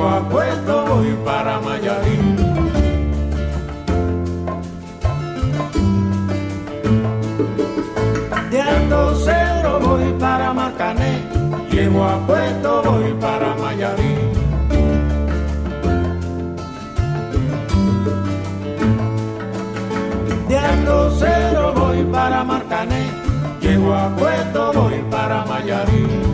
Llego a Puerto voy para Mayarín. De Alto Cedro voy para Marcané, llego a Puerto voy para Mayarín. De Alto Cedro voy para Marcané, llego a Puerto voy para Mayarín.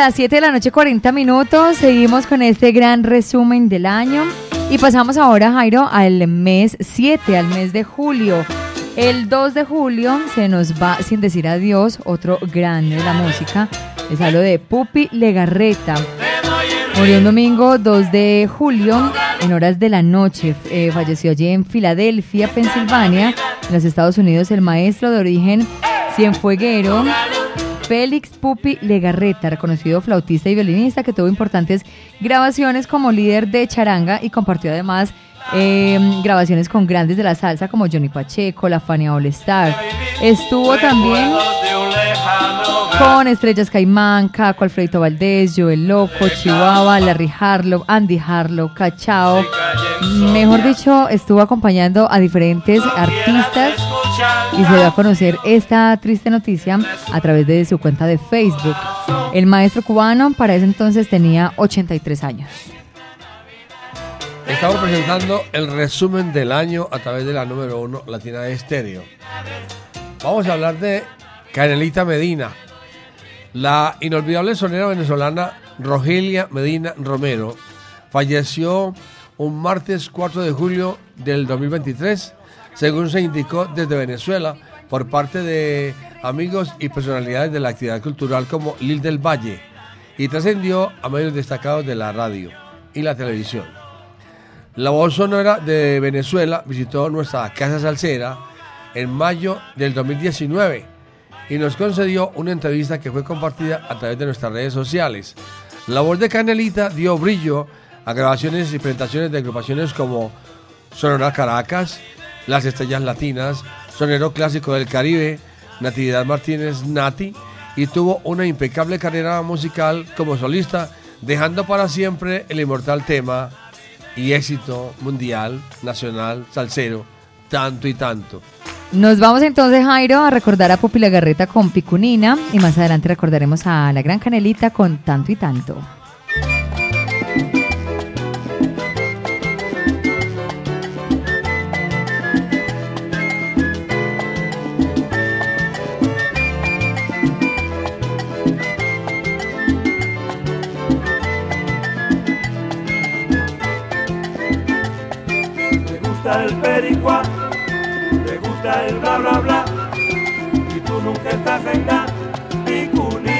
Las 7 de la noche 40 minutos, seguimos con este gran resumen del año y pasamos ahora, Jairo, al mes 7, al mes de julio. El 2 de julio se nos va, sin decir adiós, otro grande de la música. Les hablo de Pupi Legarreta. Murió un domingo 2 de julio en horas de la noche. Eh, falleció allí en Filadelfia, Pensilvania, en los Estados Unidos, el maestro de origen cienfueguero Félix Pupi Legarreta, reconocido flautista y violinista que tuvo importantes grabaciones como líder de charanga y compartió además eh, grabaciones con grandes de la salsa como Johnny Pacheco, La Fania All Star. Estuvo también con Estrellas Caimán, Caco, Alfredo Valdés, Joel Loco, Chihuahua, Larry Harlow, Andy Harlow, Cachao. Mejor dicho, estuvo acompañando a diferentes artistas y se dio a conocer esta triste noticia a través de su cuenta de Facebook. El maestro cubano para ese entonces tenía 83 años. Estamos presentando el resumen del año a través de la número uno Latina Estéreo. Vamos a hablar de Canelita Medina. La inolvidable sonera venezolana Rogelia Medina Romero falleció un martes 4 de julio del 2023, según se indicó desde Venezuela por parte de amigos y personalidades de la actividad cultural como Lil del Valle y trascendió a medios destacados de la radio y la televisión. La voz sonora de Venezuela visitó nuestra casa salsera en mayo del 2019 y nos concedió una entrevista que fue compartida a través de nuestras redes sociales. La voz de Canelita dio brillo a grabaciones y presentaciones de agrupaciones como Sonora Caracas, Las Estrellas Latinas, Sonero Clásico del Caribe, Natividad Martínez Nati y tuvo una impecable carrera musical como solista, dejando para siempre el inmortal tema y éxito mundial, nacional, salsero, tanto y tanto. Nos vamos entonces, Jairo, a recordar a Pupi Legarreta con Picunina y más adelante recordaremos a la Gran Canelita con Tanto y Tanto. Pericua, te gusta el bla bla bla, y tú nunca estás en la picunina.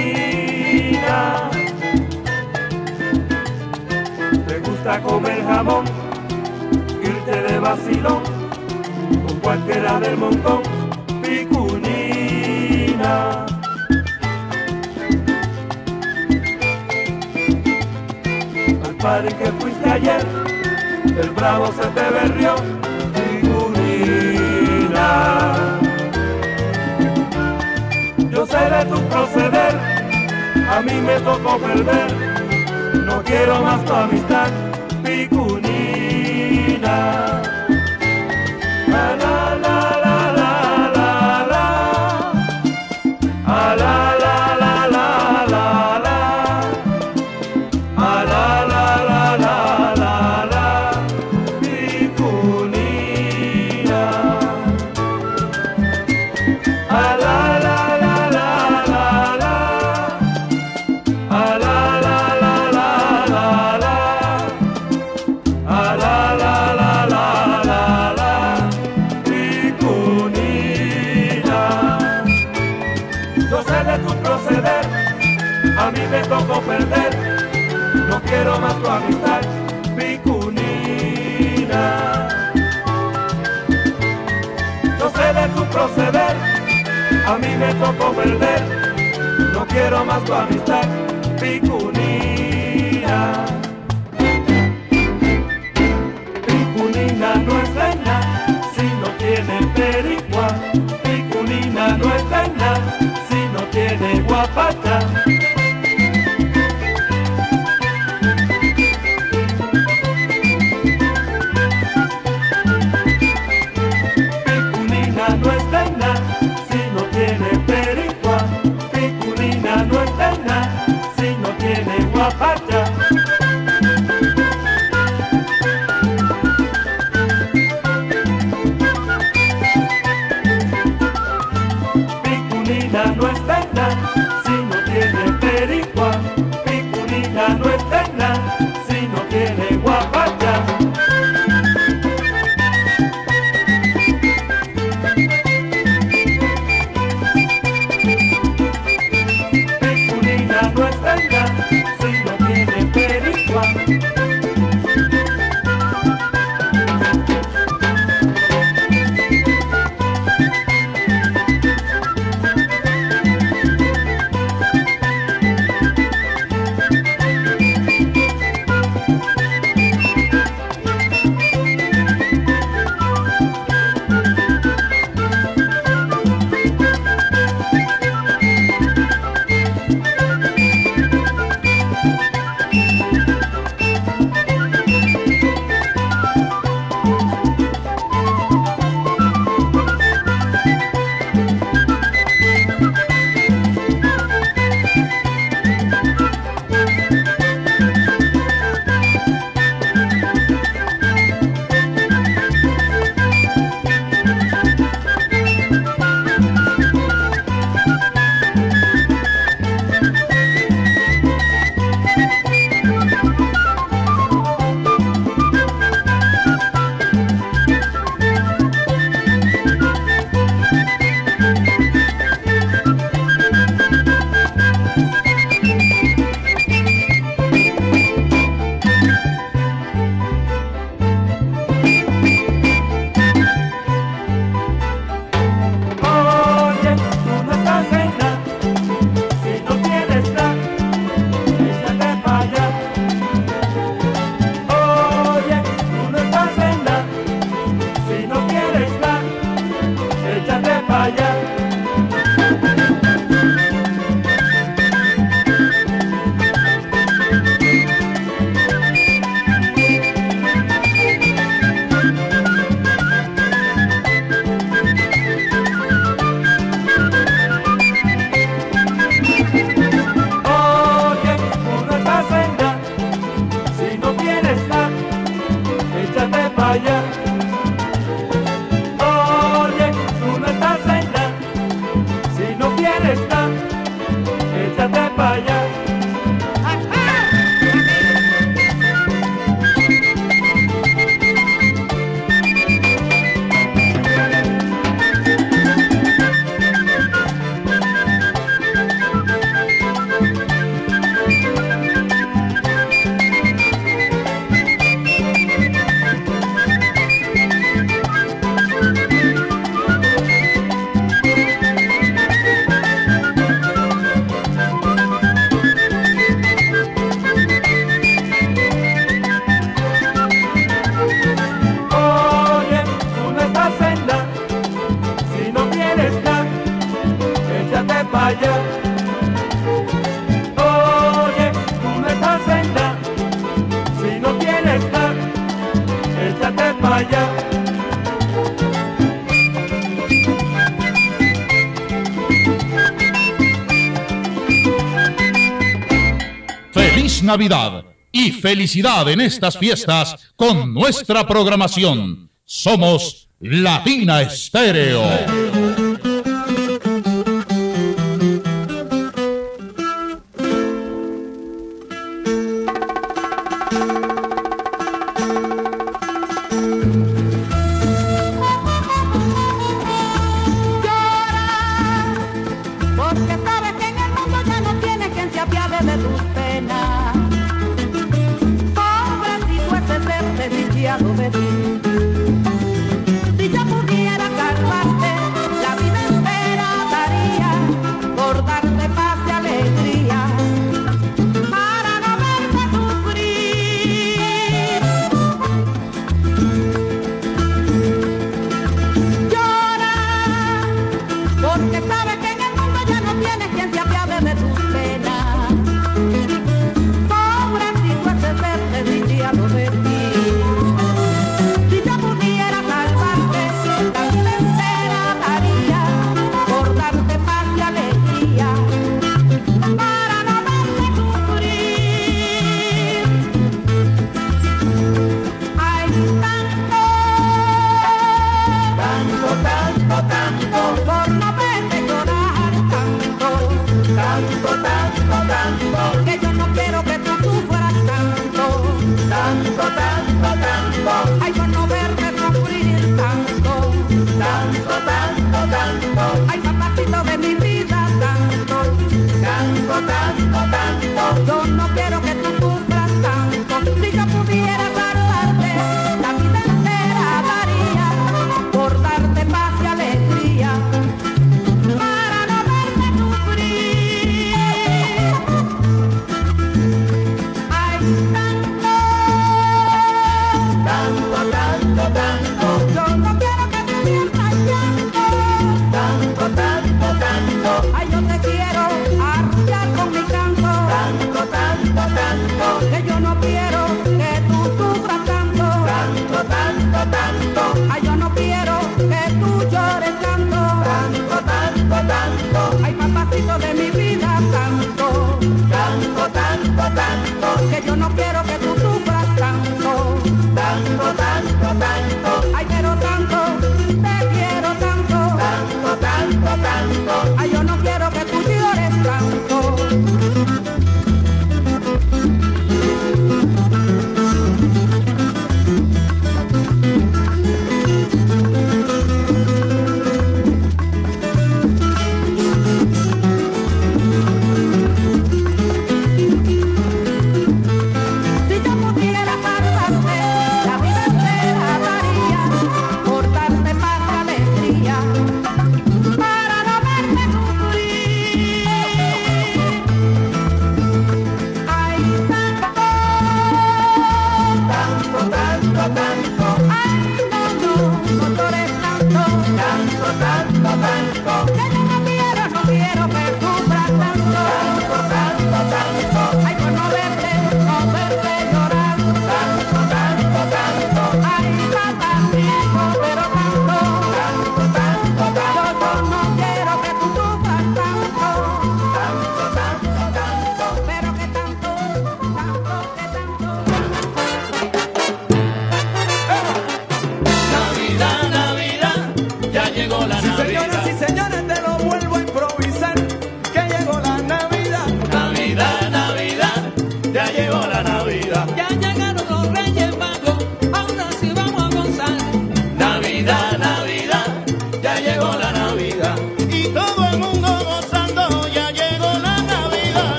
Te gusta comer jamón, irte de vacilón, con cualquiera del montón, picunina. Al party que fuiste ayer, el bravo se te berrió, picunina. Yo sé de tu proceder, a mí me tocó perder, no quiero más tu amistad, picunina. La la la de tu proceder, a mí me tocó perder, no quiero más tu amistad, picunina. Picunina no es reina, si no tiene pericua, picunina no es reina, si no tiene guapacha. Navidad y felicidad en estas fiestas con nuestra programación. Somos Latina Estéreo.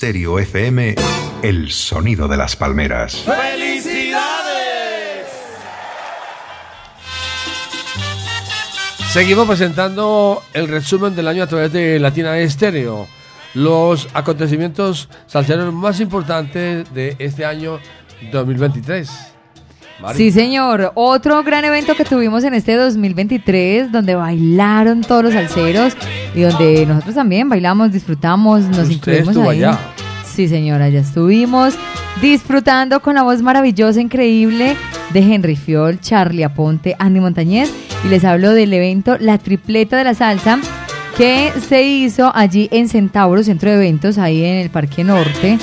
Estéreo FM, el sonido de las palmeras. ¡Felicidades! Seguimos presentando el resumen del año a través de Latina Estéreo. Los acontecimientos salseros más importantes de este año 2023. Sí, señor. Otro gran evento que tuvimos en este 2023, donde bailaron todos los salseros y donde nosotros también bailamos, disfrutamos, nos Usted incluimos ahí. Allá. Sí, señora, ya estuvimos disfrutando con la voz maravillosa, increíble de Henry Fiol, Charlie Aponte, Andy Montañez y les hablo del evento La Tripleta de la Salsa que se hizo allí en Centauro, centro de eventos, ahí en el Parque Norte.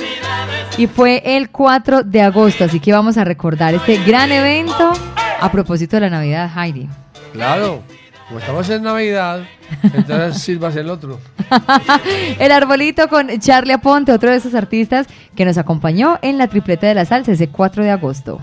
Y fue el 4 de agosto, así que vamos a recordar este gran evento a propósito de la Navidad, Heidi. Claro, como estamos en Navidad, entonces sírvase el otro. el arbolito con Charlie Aponte, otro de esos artistas que nos acompañó en la tripleta de la salsa ese 4 de agosto.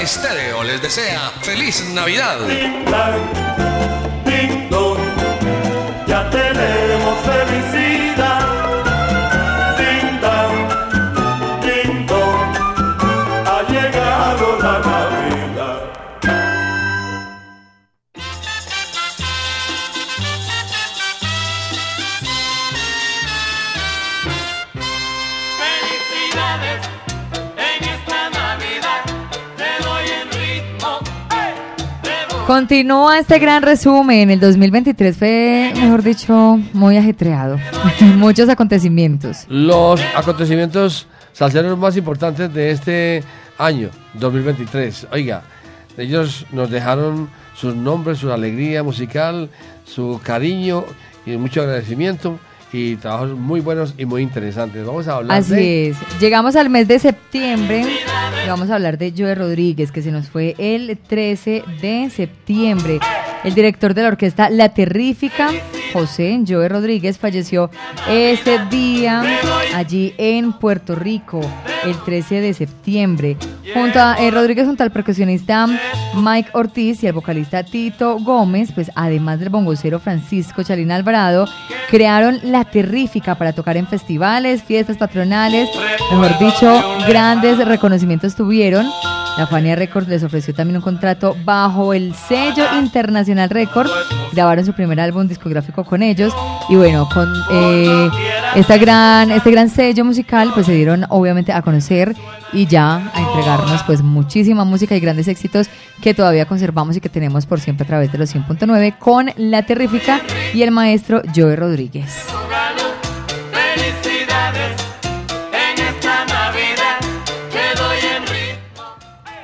Estéreo les desea feliz Navidad. Continúa este gran resumen. El 2023 fue, mejor dicho, muy ajetreado. Muchos acontecimientos. Los acontecimientos salseros más importantes de este año, 2023. Oiga, ellos nos dejaron sus nombres, su alegría musical, su cariño y mucho agradecimiento y trabajos muy buenos y muy interesantes. Vamos a hablar Así de... es. Llegamos al mes de septiembre y vamos a hablar de Joe Rodríguez, que se nos fue el 13 de septiembre. El director de la orquesta La Terrífica, José Joe Rodríguez, falleció ese día allí en Puerto Rico, el 13 de septiembre. Junto a eh, Rodríguez, junto al percusionista Mike Ortiz y el vocalista Tito Gómez, pues además del bongocero Francisco Chalín Alvarado, crearon La Terrífica para tocar en festivales, fiestas patronales, mejor dicho, grandes reconocimientos tuvieron. La Fania Records les ofreció también un contrato bajo el sello Internacional Records. Grabaron su primer álbum discográfico con ellos. Y bueno, con eh, esta gran, este gran sello musical, pues se dieron obviamente a conocer y ya a entregarnos pues muchísima música y grandes éxitos que todavía conservamos y que tenemos por siempre a través de los 100.9 con La Terrífica y el maestro Joe Rodríguez.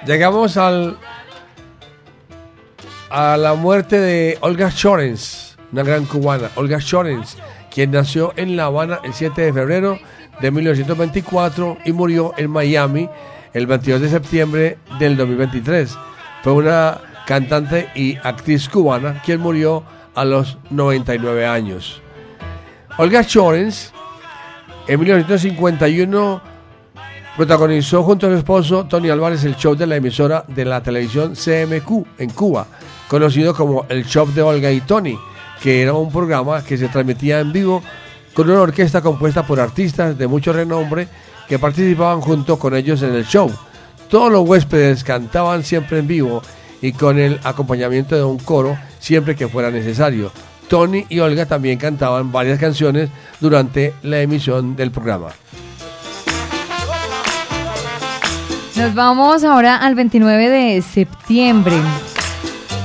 Llegamos al a la muerte de Olga Shorens, una gran cubana, Olga Shorens, quien nació en La Habana el 7 de febrero de 1924 y murió en Miami el 22 de septiembre del 2023. Fue una cantante y actriz cubana quien murió a los 99 años. Olga Shorens en 1951 protagonizó junto a su esposo Tony Álvarez el show de la emisora de la televisión CMQ en Cuba, conocido como el Show de Olga y Tony, que era un programa que se transmitía en vivo con una orquesta compuesta por artistas de mucho renombre que participaban junto con ellos en el show. Todos los huéspedes cantaban siempre en vivo y con el acompañamiento de un coro siempre que fuera necesario. Tony y Olga también cantaban varias canciones durante la emisión del programa. Nos vamos ahora al 29 de septiembre,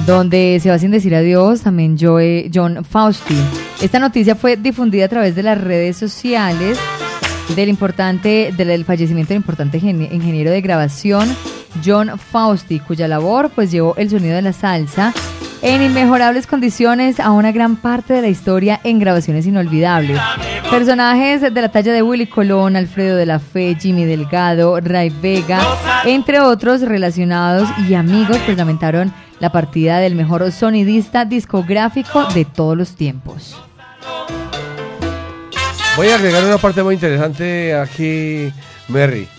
donde se va sin decir adiós también Joe, John Fausti. Esta noticia fue difundida a través de las redes sociales del importante del fallecimiento del importante geni- ingeniero de grabación John Fausti, cuya labor pues llevó el sonido de la salsa en inmejorables condiciones a una gran parte de la historia en grabaciones inolvidables. Personajes de la talla de Willy Colón, Alfredo de la Fe, Jimmy Delgado, Ray Vega, entre otros relacionados y amigos, pues la partida del mejor sonidista discográfico de todos los tiempos. Voy a agregar una parte muy interesante aquí, Merry.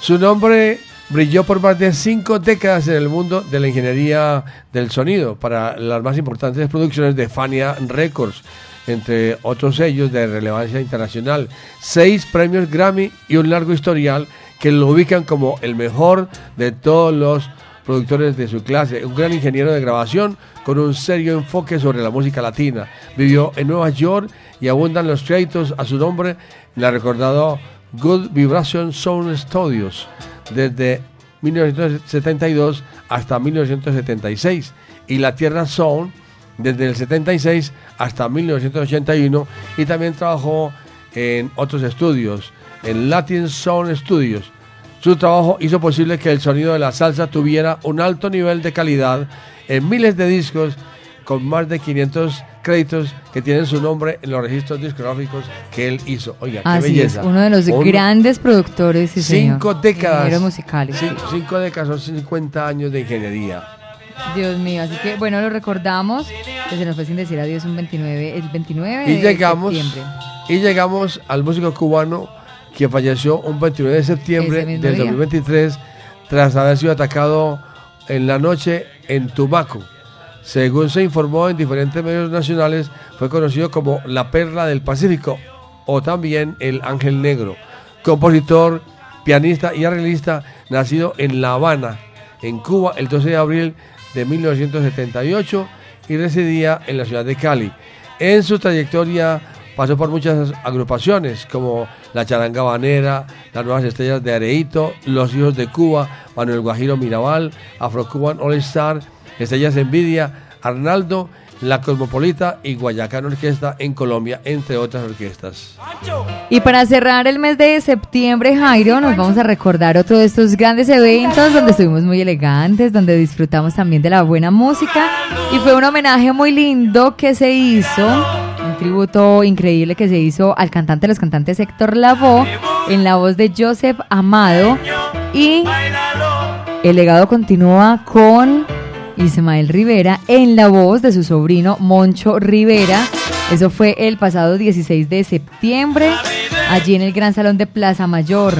Su nombre brilló por más de cinco décadas en el mundo de la ingeniería del sonido para las más importantes producciones de Fania Records, entre otros sellos de relevancia internacional, seis premios Grammy y un largo historial que lo ubican como el mejor de todos los productores de su clase, un gran ingeniero de grabación con un serio enfoque sobre la música latina. Vivió en Nueva York y abundan los créditos a su nombre. En la recordado Good Vibration Sound Studios desde 1972 hasta 1976 y la Tierra Sound desde el 76 hasta 1981 y también trabajó en otros estudios, en Latin Sound Studios. Su trabajo hizo posible que el sonido de la salsa tuviera un alto nivel de calidad en miles de discos con más de 500 créditos que tienen su nombre en los registros discográficos que él hizo. Oiga, qué belleza. es, uno de los grandes productores sí, señor. Cinco décadas. Ingenieros musicales. Cin- Cinco décadas son 50 años de ingeniería. Dios mío, así que bueno, lo recordamos, que se nos fue sin decir adiós un 29, el 29 Y de llegamos, septiembre. y llegamos al músico cubano que falleció un 29 de septiembre del día. 2023 tras haber sido atacado en la noche en Tumaco. Según se informó en diferentes medios nacionales, fue conocido como la Perla del Pacífico o también el Ángel Negro. Compositor, pianista y arreglista, nacido en La Habana, en Cuba, el 12 de abril de 1978 y residía en la ciudad de Cali. En su trayectoria pasó por muchas agrupaciones como La Charanga Banera, Las Nuevas Estrellas de Areito, Los Hijos de Cuba, Manuel Guajiro Mirabal, Afro Cuban All Star Estrellas Envidia, Arnaldo, La Cosmopolita y Guayacán Orquesta en Colombia, entre otras orquestas. Y para cerrar el mes de septiembre, Jairo, nos vamos a recordar otro de estos grandes eventos donde estuvimos muy elegantes, donde disfrutamos también de la buena música. Y fue un homenaje muy lindo que se hizo, un tributo increíble que se hizo al cantante de los cantantes Héctor Lavoe en la voz de Joseph Amado. Y el legado continúa con Ismael Rivera en la voz de su sobrino Moncho Rivera. Eso fue el pasado 16 de septiembre, allí en el Gran Salón de Plaza Mayor.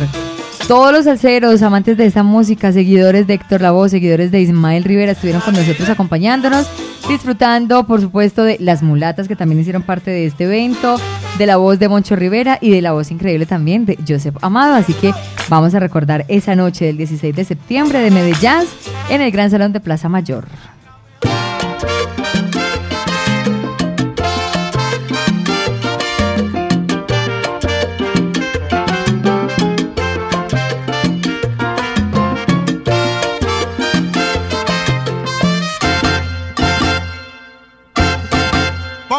Todos los salseros, amantes de esta música, seguidores de Héctor Lavoe, seguidores de Ismael Rivera, estuvieron con nosotros acompañándonos, disfrutando, por supuesto, de las mulatas que también hicieron parte de este evento, de la voz de Moncho Rivera y de la voz increíble también de Joseph Amado. Así que vamos a recordar esa noche del 16 de septiembre de Medellín en el Gran Salón de Plaza Mayor.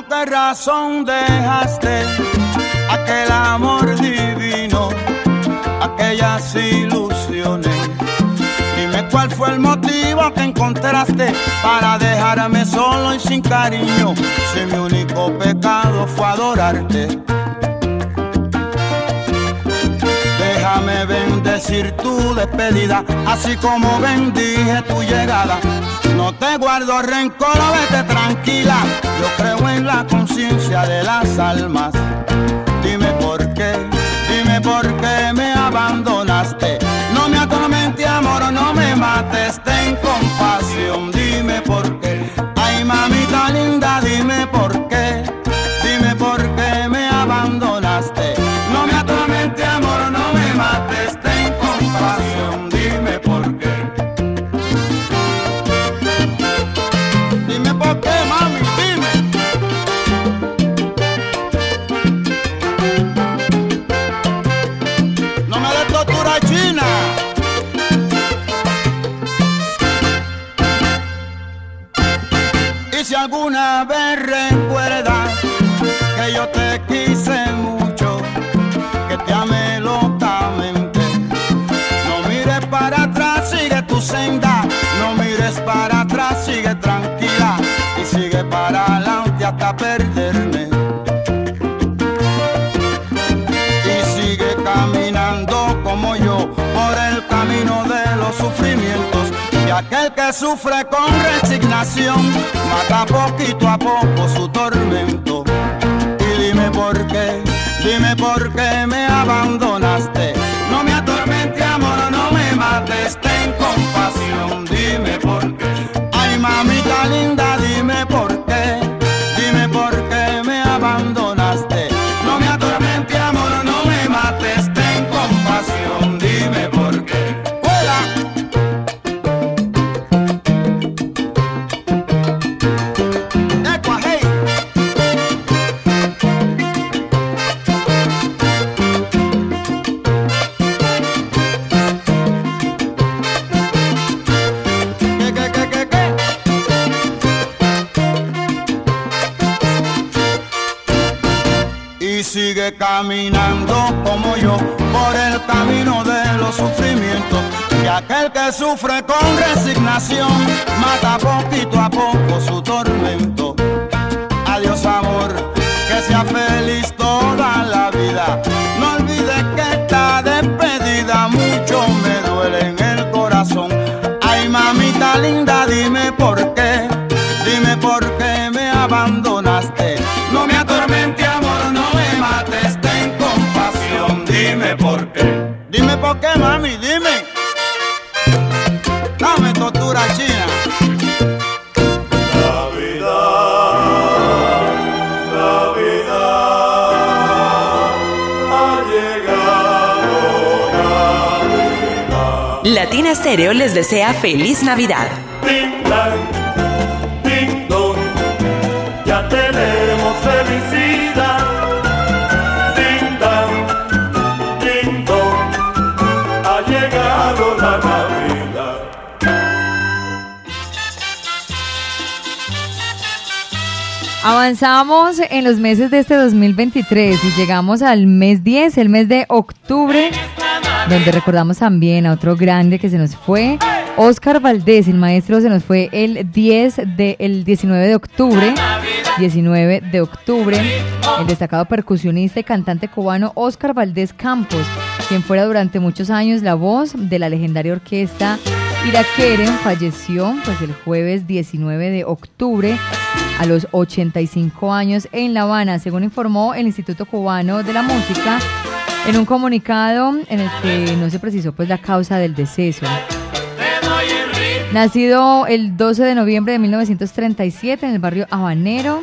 ¿Por qué razón dejaste aquel amor divino, aquellas ilusiones? Dime cuál fue el motivo que encontraste para dejarme solo y sin cariño, si mi único pecado fue adorarte. Déjame bendecir tu despedida, así como bendije tu llegada. No te guardo rencor, vete tranquila. Yo creo en la conciencia de las almas. Dime por qué, dime por qué me abandonaste. No me atormente, amor, no me mates, ten compasión. Dime por qué, alguna vez recuerdas que yo te quise mucho, que te amé locamente, no mires para atrás, sigue tu senda, no mires para atrás, sigue tranquila y sigue para adelante hasta perderme. Sufre con resignación mata poquito a poco su tormento. Y dime por qué, dime por qué me abandonaste. No me atormente, amor, no me mates, ten compasión. Stereo les desea feliz Navidad. Ding dong, ding dong, ya tenemos felicidad. Ding dong, ding dong, ha llegado la Navidad. Avanzamos en los meses de este 2023 y llegamos al mes 10, el mes de octubre, donde recordamos también a otro grande que se nos fue, Oscar Valdés, el maestro se nos fue el 10 de, el 19 de octubre, 19 de octubre, el destacado percusionista y cantante cubano Oscar Valdés Campos, quien fuera durante muchos años la voz de la legendaria orquesta Iraqueren, falleció pues el jueves 19 de octubre a los 85 años en La Habana, según informó el Instituto Cubano de la Música en un comunicado en el que no se precisó pues la causa del deceso. Nacido el 12 de noviembre de 1937 en el barrio Habanero,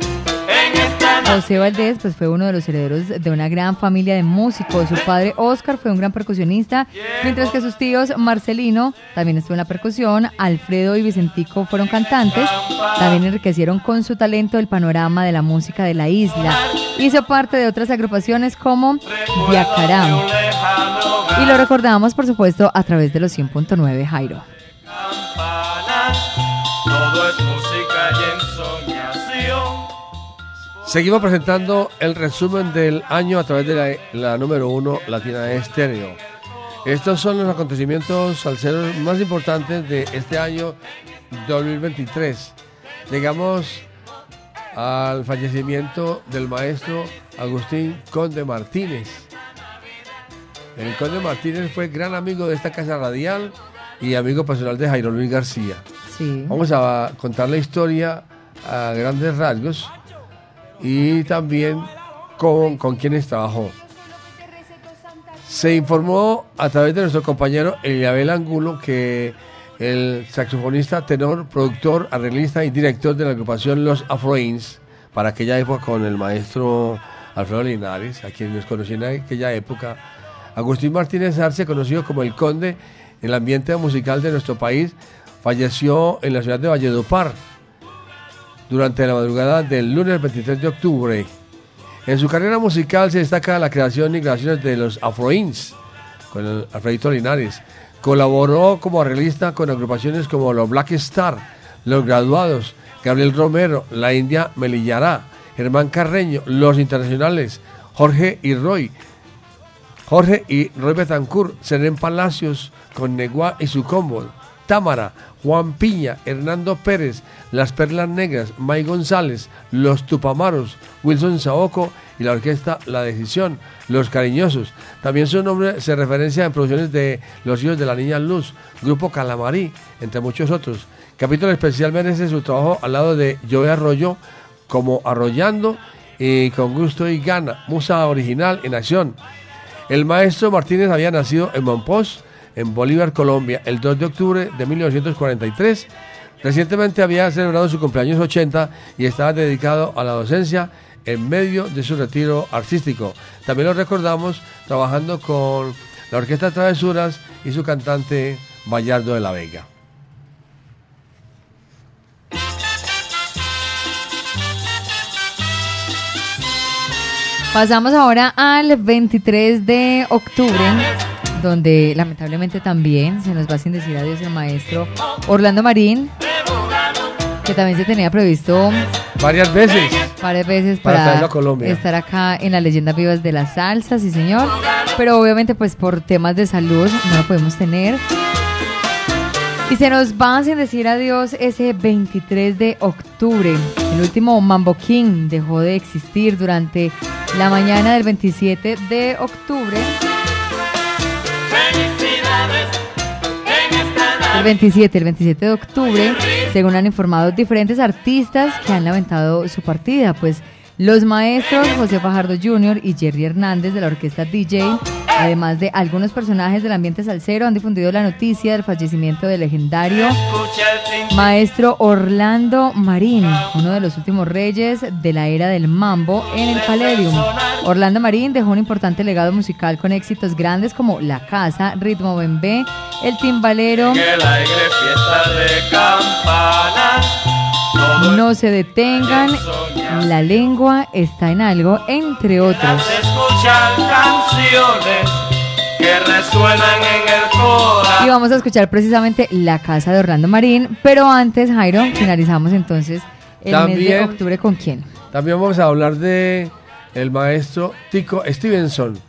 José Valdés pues, fue uno de los herederos de una gran familia de músicos. Su padre Oscar fue un gran percusionista, mientras que sus tíos Marcelino también estuvo en la percusión, Alfredo y Vicentico fueron cantantes, también enriquecieron con su talento el panorama de la música de la isla. Hizo parte de otras agrupaciones como Yacará. Y lo recordamos, por supuesto, a través de los 100.9 Jairo. Todo es música y. Seguimos presentando el resumen del año a través de la, la número uno Latina Estéreo. Estos son los acontecimientos salseros más importantes de este año 2023. Llegamos al fallecimiento del maestro Agustín Conde Martínez. El Conde Martínez fue gran amigo de esta casa radial y amigo personal de Jairo Luis García. Sí. Vamos a contar la historia a grandes rasgos y también con, con quienes trabajó. Se informó a través de nuestro compañero Eliabel Angulo que el saxofonista, tenor, productor, arreglista y director de la agrupación Los Afroins, para aquella época con el maestro Alfredo Linares, a quien nos conocí en aquella época, Agustín Martínez Arce, conocido como el Conde en el ambiente musical de nuestro país, falleció en la ciudad de Valledupar durante la madrugada del lunes 23 de octubre. En su carrera musical se destaca la creación y grabaciones de los Afroins con el Alfredito Linares. Colaboró como arreglista con agrupaciones como los Black Star, Los Graduados, Gabriel Romero, La India Melillará, Germán Carreño, Los Internacionales, Jorge y Roy, Jorge y Roy Betancourt, Seren Palacios, con Neguá y su combo, Támara, Juan Piña, Hernando Pérez, Las Perlas Negras, May González, Los Tupamaros, Wilson Saoco y la orquesta La Decisión, Los Cariñosos. También su nombre se referencia en producciones de Los Hijos de la Niña Luz, Grupo Calamarí, entre muchos otros. Capítulo especial merece su trabajo al lado de Joey Arroyo como Arrollando y con gusto y gana, musa original en acción. El maestro Martínez había nacido en Monpós, en Bolívar, Colombia, el 2 de octubre de 1943. Recientemente había celebrado su cumpleaños 80 y estaba dedicado a la docencia en medio de su retiro artístico. También lo recordamos trabajando con la Orquesta Travesuras y su cantante Bayardo de la Vega. Pasamos ahora al 23 de octubre, donde lamentablemente también se nos va sin decir adiós el maestro Orlando Marín, que también se tenía previsto Varias veces. varias veces Para Colombia. estar acá en las leyendas vivas de la salsa, sí señor, pero obviamente pues por temas de salud no lo podemos tener. Y se nos va sin decir adiós ese 23 de octubre. El último Mambo King dejó de existir durante la mañana del 27 de octubre. El 27, el 27 de octubre, según han informado diferentes artistas que han lamentado su partida, pues los maestros José Fajardo Jr. y Jerry Hernández de la orquesta DJ, además de algunos personajes del ambiente salsero, han difundido la noticia del fallecimiento del legendario maestro Orlando Marín, uno de los últimos reyes de la era del mambo en el Palladium. Orlando Marín dejó un importante legado musical con éxitos grandes como La Casa, Ritmo Bembé, El Timbalero, Que la alegre fiesta de campanas No se detengan, La Lengua está en algo, entre otros. se escuchan canciones que resuenan en el corazón. Y vamos a escuchar precisamente La Casa de Orlando Marín, pero antes, Jairo, finalizamos entonces el mes de También- octubre con quién. También vamos a hablar de el maestro Tico Stevenson,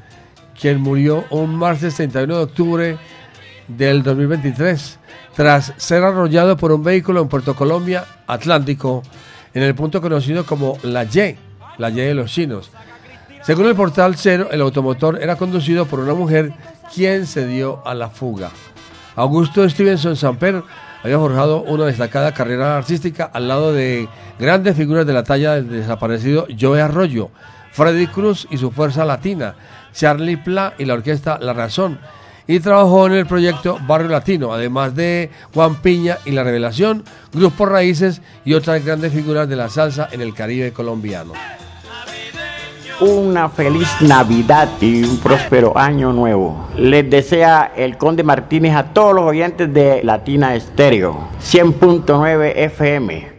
quien murió un martes 31 de octubre del 2023 tras ser arrollado por un vehículo en Puerto Colombia Atlántico en el punto conocido como La Y, la Y de los chinos. Según el portal Cero, el automotor era conducido por una mujer quien se dio a la fuga. Augusto Stevenson Samper había forjado una destacada carrera artística al lado de grandes figuras de la talla del desaparecido Joe Arroyo, Freddy Cruz y su Fuerza Latina, Charlie Pla y la orquesta La Razón, y trabajó en el proyecto Barrio Latino, además de Juan Piña y La Revelación, Grupo Raíces y otras grandes figuras de la salsa en el Caribe colombiano. Una feliz Navidad y un próspero año nuevo. Les desea el Conde Martínez a todos los oyentes de Latina Estéreo 100.9 FM.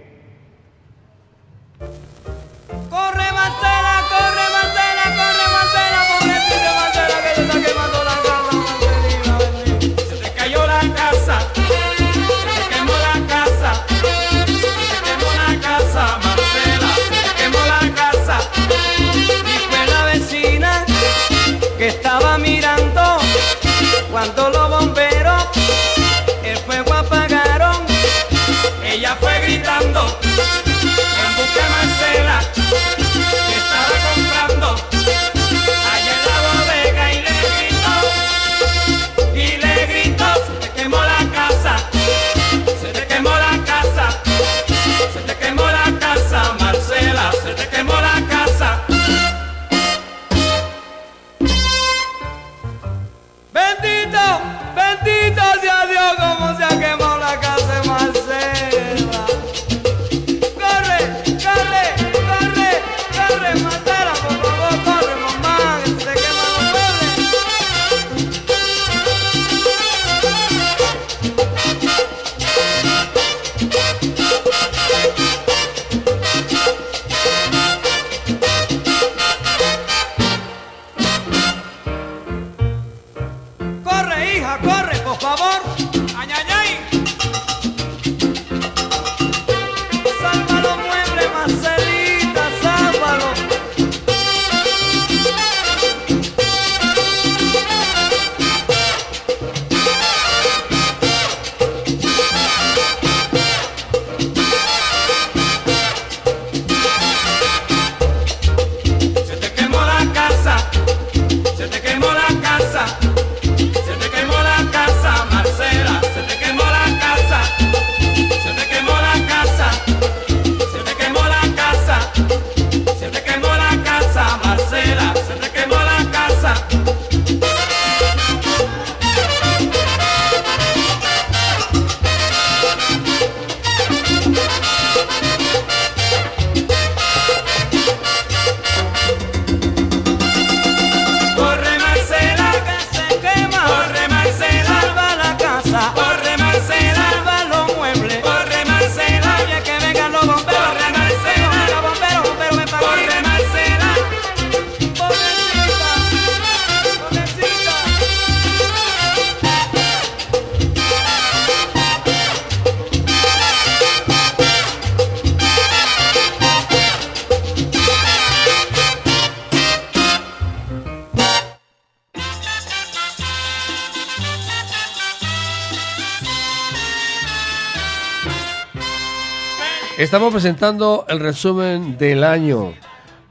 Estamos presentando el resumen del año.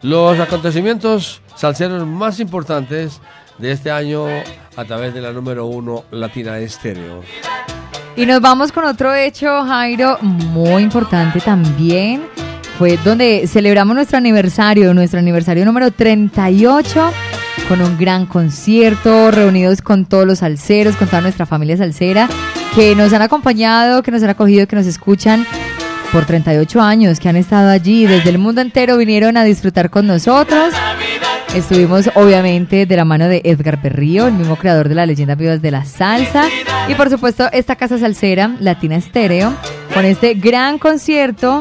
Los acontecimientos salseros más importantes de este año a través de la número uno Latina Estéreo. Y nos vamos con otro hecho, Jairo, muy importante también. Fue donde celebramos nuestro aniversario, nuestro aniversario número 38, con un gran concierto, reunidos con todos los salseros, con toda nuestra familia salsera, que nos han acompañado, que nos han acogido, que nos escuchan por 38 años, que han estado allí desde el mundo entero, vinieron a disfrutar con nosotros. Estuvimos obviamente de la mano de Edgar Berrío, el mismo creador de las leyendas vivas de la salsa. Y por supuesto esta casa salsera, Latina Estéreo, con este gran concierto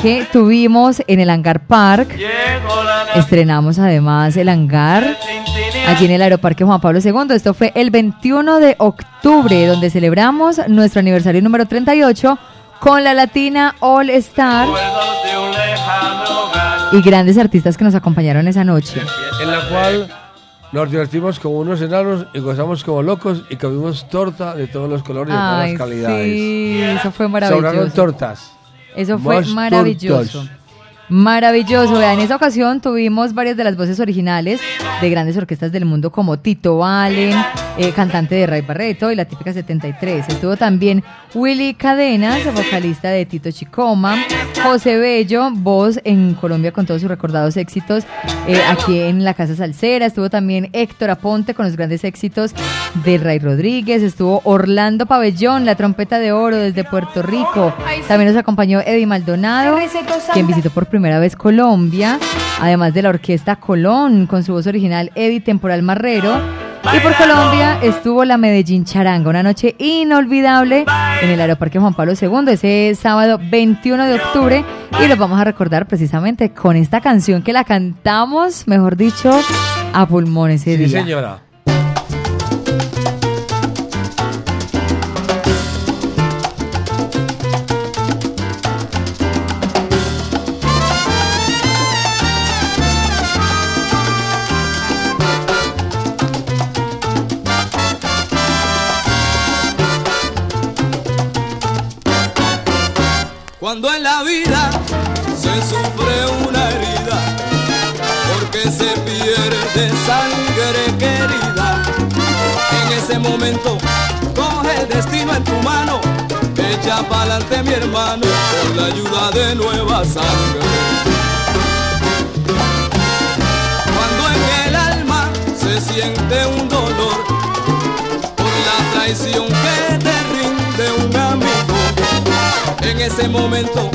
que tuvimos en el Hangar Park. Estrenamos además el hangar allí en el Aeroparque Juan Pablo II. Esto fue el 21 de octubre, donde celebramos nuestro aniversario número 38 con la Latina All Star y grandes artistas que nos acompañaron esa noche. En la cual nos divertimos como unos enanos y gozamos como locos y comimos torta de todos los colores y de todas las calidades. sí, eso fue Sobraron maravilloso. tortas. Eso fue Más maravilloso. tortas. Maravilloso. Vea, en esa ocasión tuvimos varias de las voces originales de grandes orquestas del mundo como Tito Allen, eh, cantante de Ray Barreto y la típica 73. Estuvo también Willy Cadenas, vocalista de Tito Chicoma, José Bello, voz en Colombia con todos sus recordados éxitos eh, aquí en la Casa Salsera. Estuvo también Héctor Aponte con los grandes éxitos de Ray Rodríguez. Estuvo Orlando Pabellón, la trompeta de oro desde Puerto Rico. También nos acompañó Eddie Maldonado, quien visitó por primera vez Colombia, además de la orquesta Colón con su voz original Eddie Temporal Marrero. Y por Colombia estuvo la Medellín Charanga, una noche inolvidable en el Aeroparque Juan Pablo II, ese sábado 21 de octubre. Y lo vamos a recordar precisamente con esta canción que la cantamos, mejor dicho, a pulmón ese Sí, día. señora. Echa pa'lante mi hermano, con la ayuda de nueva sangre. Cuando en el alma se siente un dolor, por la traición que te rinde un amigo, en ese momento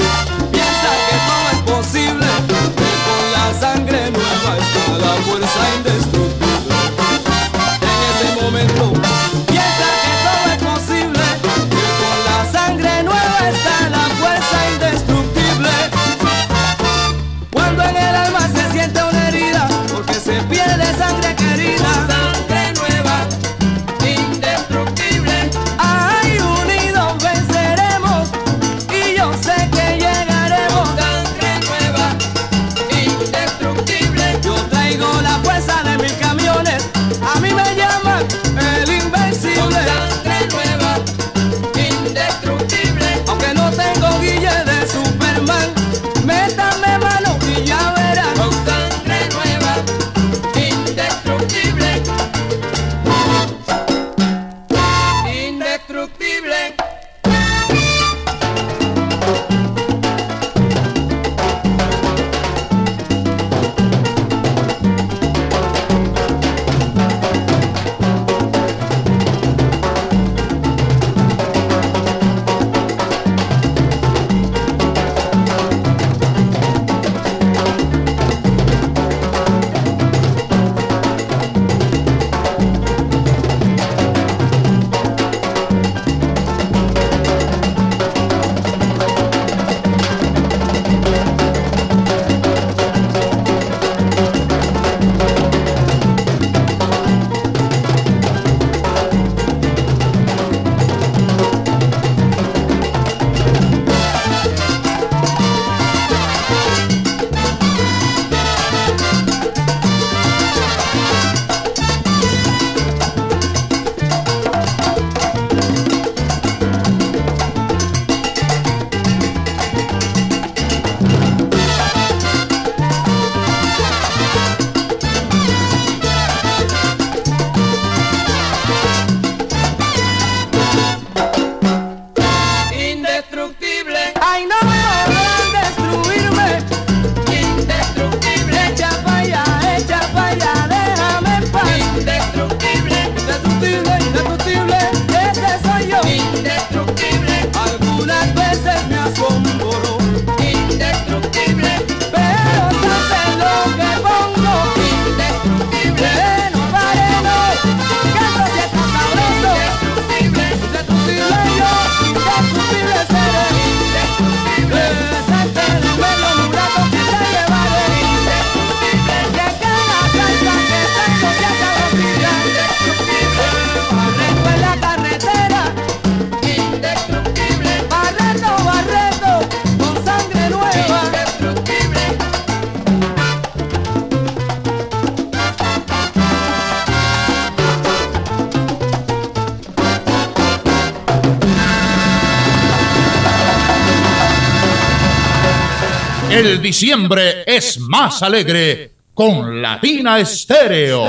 diciembre es más alegre con Latina Estéreo.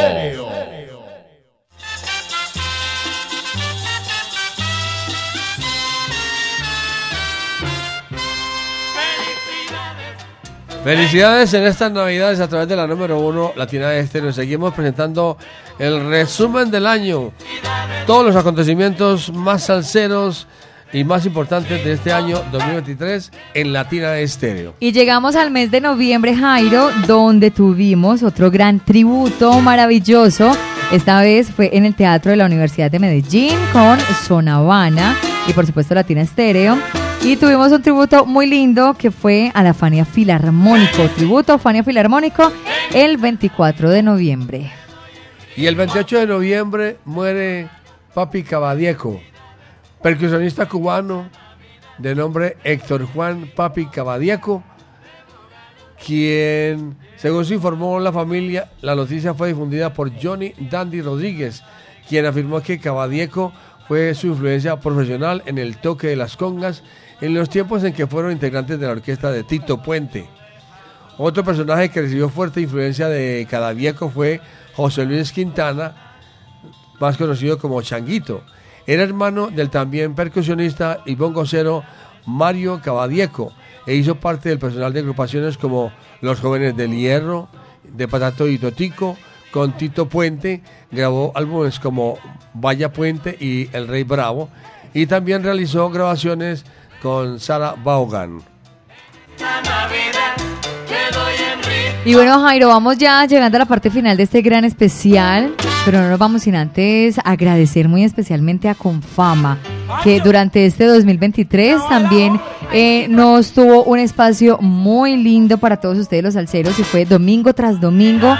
Felicidades en estas navidades a través de la número uno Latina Estéreo. Seguimos presentando el resumen del año. Todos los acontecimientos más salseros y más importantes de este año 2023 en Latina de Estéreo. Y llegamos al mes de noviembre, Jairo, donde tuvimos otro gran tributo maravilloso. Esta vez fue en el Teatro de la Universidad de Medellín con Sonavana y por supuesto Latina Estéreo. Y tuvimos un tributo muy lindo que fue a la Fania Filarmónico. Tributo Fania Filarmónico el 24 de noviembre. Y el 28 de noviembre muere Papi Cabadieco, percusionista cubano de nombre Héctor Juan Papi Cabadieco, quien, según se informó la familia, la noticia fue difundida por Johnny Dandy Rodríguez, quien afirmó que Cabadieco fue su influencia profesional en el toque de las congas en los tiempos en que fueron integrantes de la orquesta de Tito Puente. Otro personaje que recibió fuerte influencia de Cadavieco fue José Luis Quintana, más conocido como Changuito. Era hermano del también percusionista y bongocero Mario Cabadieco e hizo parte del personal de agrupaciones como Los Jóvenes del Hierro, de Patato y Totico, con Tito Puente, grabó álbumes como Vaya Puente y El Rey Bravo, y también realizó grabaciones con Sara Vaughan. Y bueno, Jairo, vamos ya llegando a la parte final de este gran especial, pero no nos vamos sin antes agradecer muy especialmente a Confama, que durante este 2023 también eh, nos tuvo un espacio muy lindo para todos ustedes los salseros y fue domingo tras domingo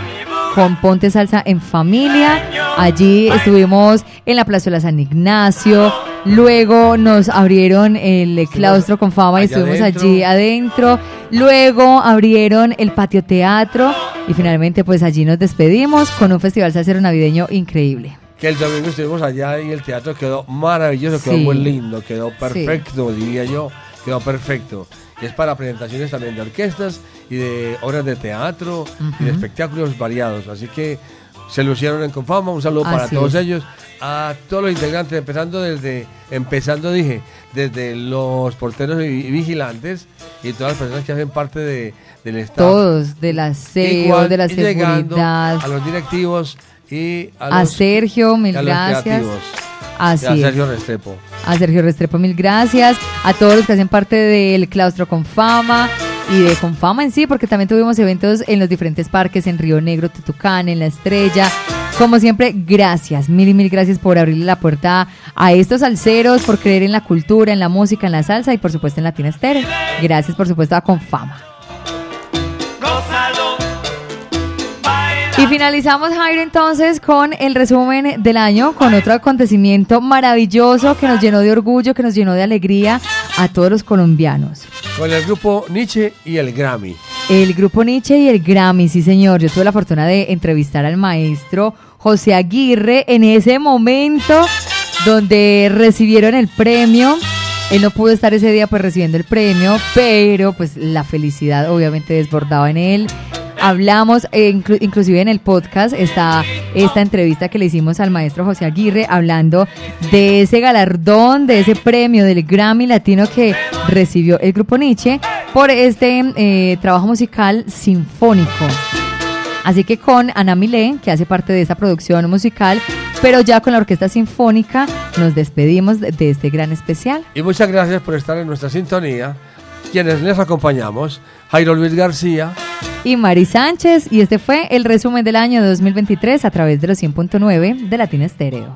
con Ponte Salsa en Familia. Allí estuvimos en la Plazuela San Ignacio. Luego nos abrieron el claustro con fama y estuvimos allí adentro. Luego abrieron el patio teatro y finalmente pues allí nos despedimos con un festival salsero navideño increíble. Que el domingo estuvimos allá y el teatro quedó maravilloso, quedó muy lindo, quedó perfecto, diría yo, quedó perfecto. Es para presentaciones también de orquestas y de obras de teatro y de espectáculos variados. Así que se lucieron en Confama, un saludo para todos es. ellos, a todos los integrantes, empezando desde, empezando dije, desde los porteros y, y vigilantes y todas las personas que hacen parte de, del staff. Todos, de la Igual, de la y seguridad. a los directivos y a, A los, Sergio, mil y a los gracias. Así a es. Sergio Restrepo. A Sergio Restrepo, mil gracias. A todos los que hacen parte del claustro con fama y de Confama en sí, porque también tuvimos eventos en los diferentes parques, en Río Negro, Tutucán, en La Estrella. Como siempre, gracias, mil y mil gracias por abrirle la puerta a estos salseros, por creer en la cultura, en la música, en la salsa y por supuesto en Latina Estéreo. Gracias por supuesto a Confama. Finalizamos, Jairo, entonces con el resumen del año, con otro acontecimiento maravilloso que nos llenó de orgullo, que nos llenó de alegría a todos los colombianos. Con el grupo Nietzsche y el Grammy. El grupo Nietzsche y el Grammy, sí señor. Yo tuve la fortuna de entrevistar al maestro José Aguirre en ese momento donde recibieron el premio. Él no pudo estar ese día pues recibiendo el premio, pero pues la felicidad obviamente desbordaba en él. Hablamos, eh, inclu- inclusive en el podcast, está esta entrevista que le hicimos al maestro José Aguirre hablando de ese galardón, de ese premio del Grammy Latino que recibió el grupo Nietzsche por este eh, trabajo musical sinfónico. Así que con Ana Milé, que hace parte de esta producción musical, pero ya con la Orquesta Sinfónica, nos despedimos de, de este gran especial. Y muchas gracias por estar en nuestra sintonía. Quienes les acompañamos, Jairo Luis García. Y Mari Sánchez, y este fue el resumen del año 2023 a través de los 100.9 de Latina Estéreo.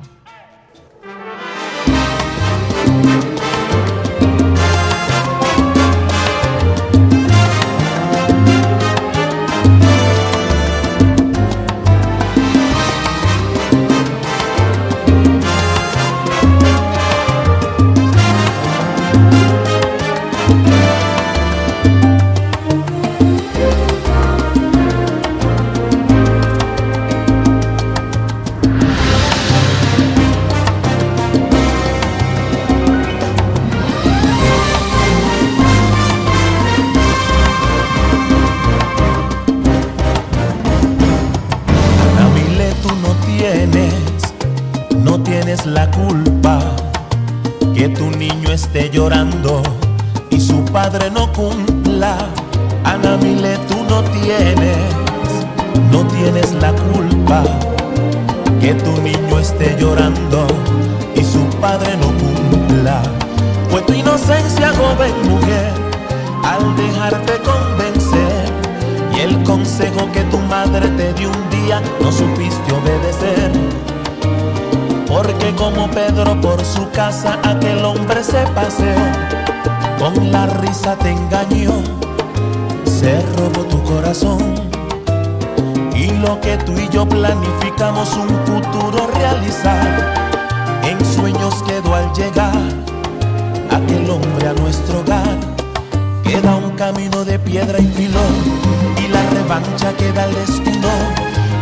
Esté llorando y su padre no cumpla. Ana Mile, tú no tienes, no tienes la culpa que tu niño esté llorando y su padre no cumpla. Fue tu inocencia, joven mujer, al dejarte convencer y el consejo que tu madre te dio un día no supiste obedecer. Porque como Pedro por su casa aquel hombre se paseó, con la risa te engañó, se robó tu corazón. Y lo que tú y yo planificamos un futuro realizar, en sueños quedó al llegar aquel hombre a nuestro hogar. Queda un camino de piedra y filón y la revancha queda al destino.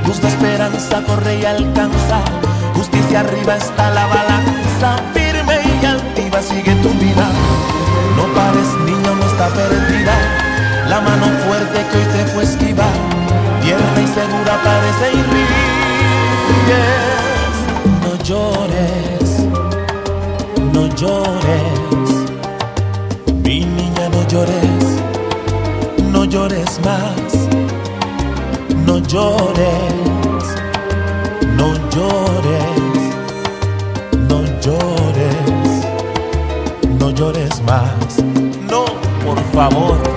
Luz de esperanza corre y alcanza, justicia arriba está la balanza, firme y altiva sigue tu vida. No pares niña, no está perdida, la mano fuerte que hoy te fue esquiva, tierna y segura parece y ríes. No llores, no llores. Mi niña, no llores, no llores más, no llores, no llores, llores más, no, por favor.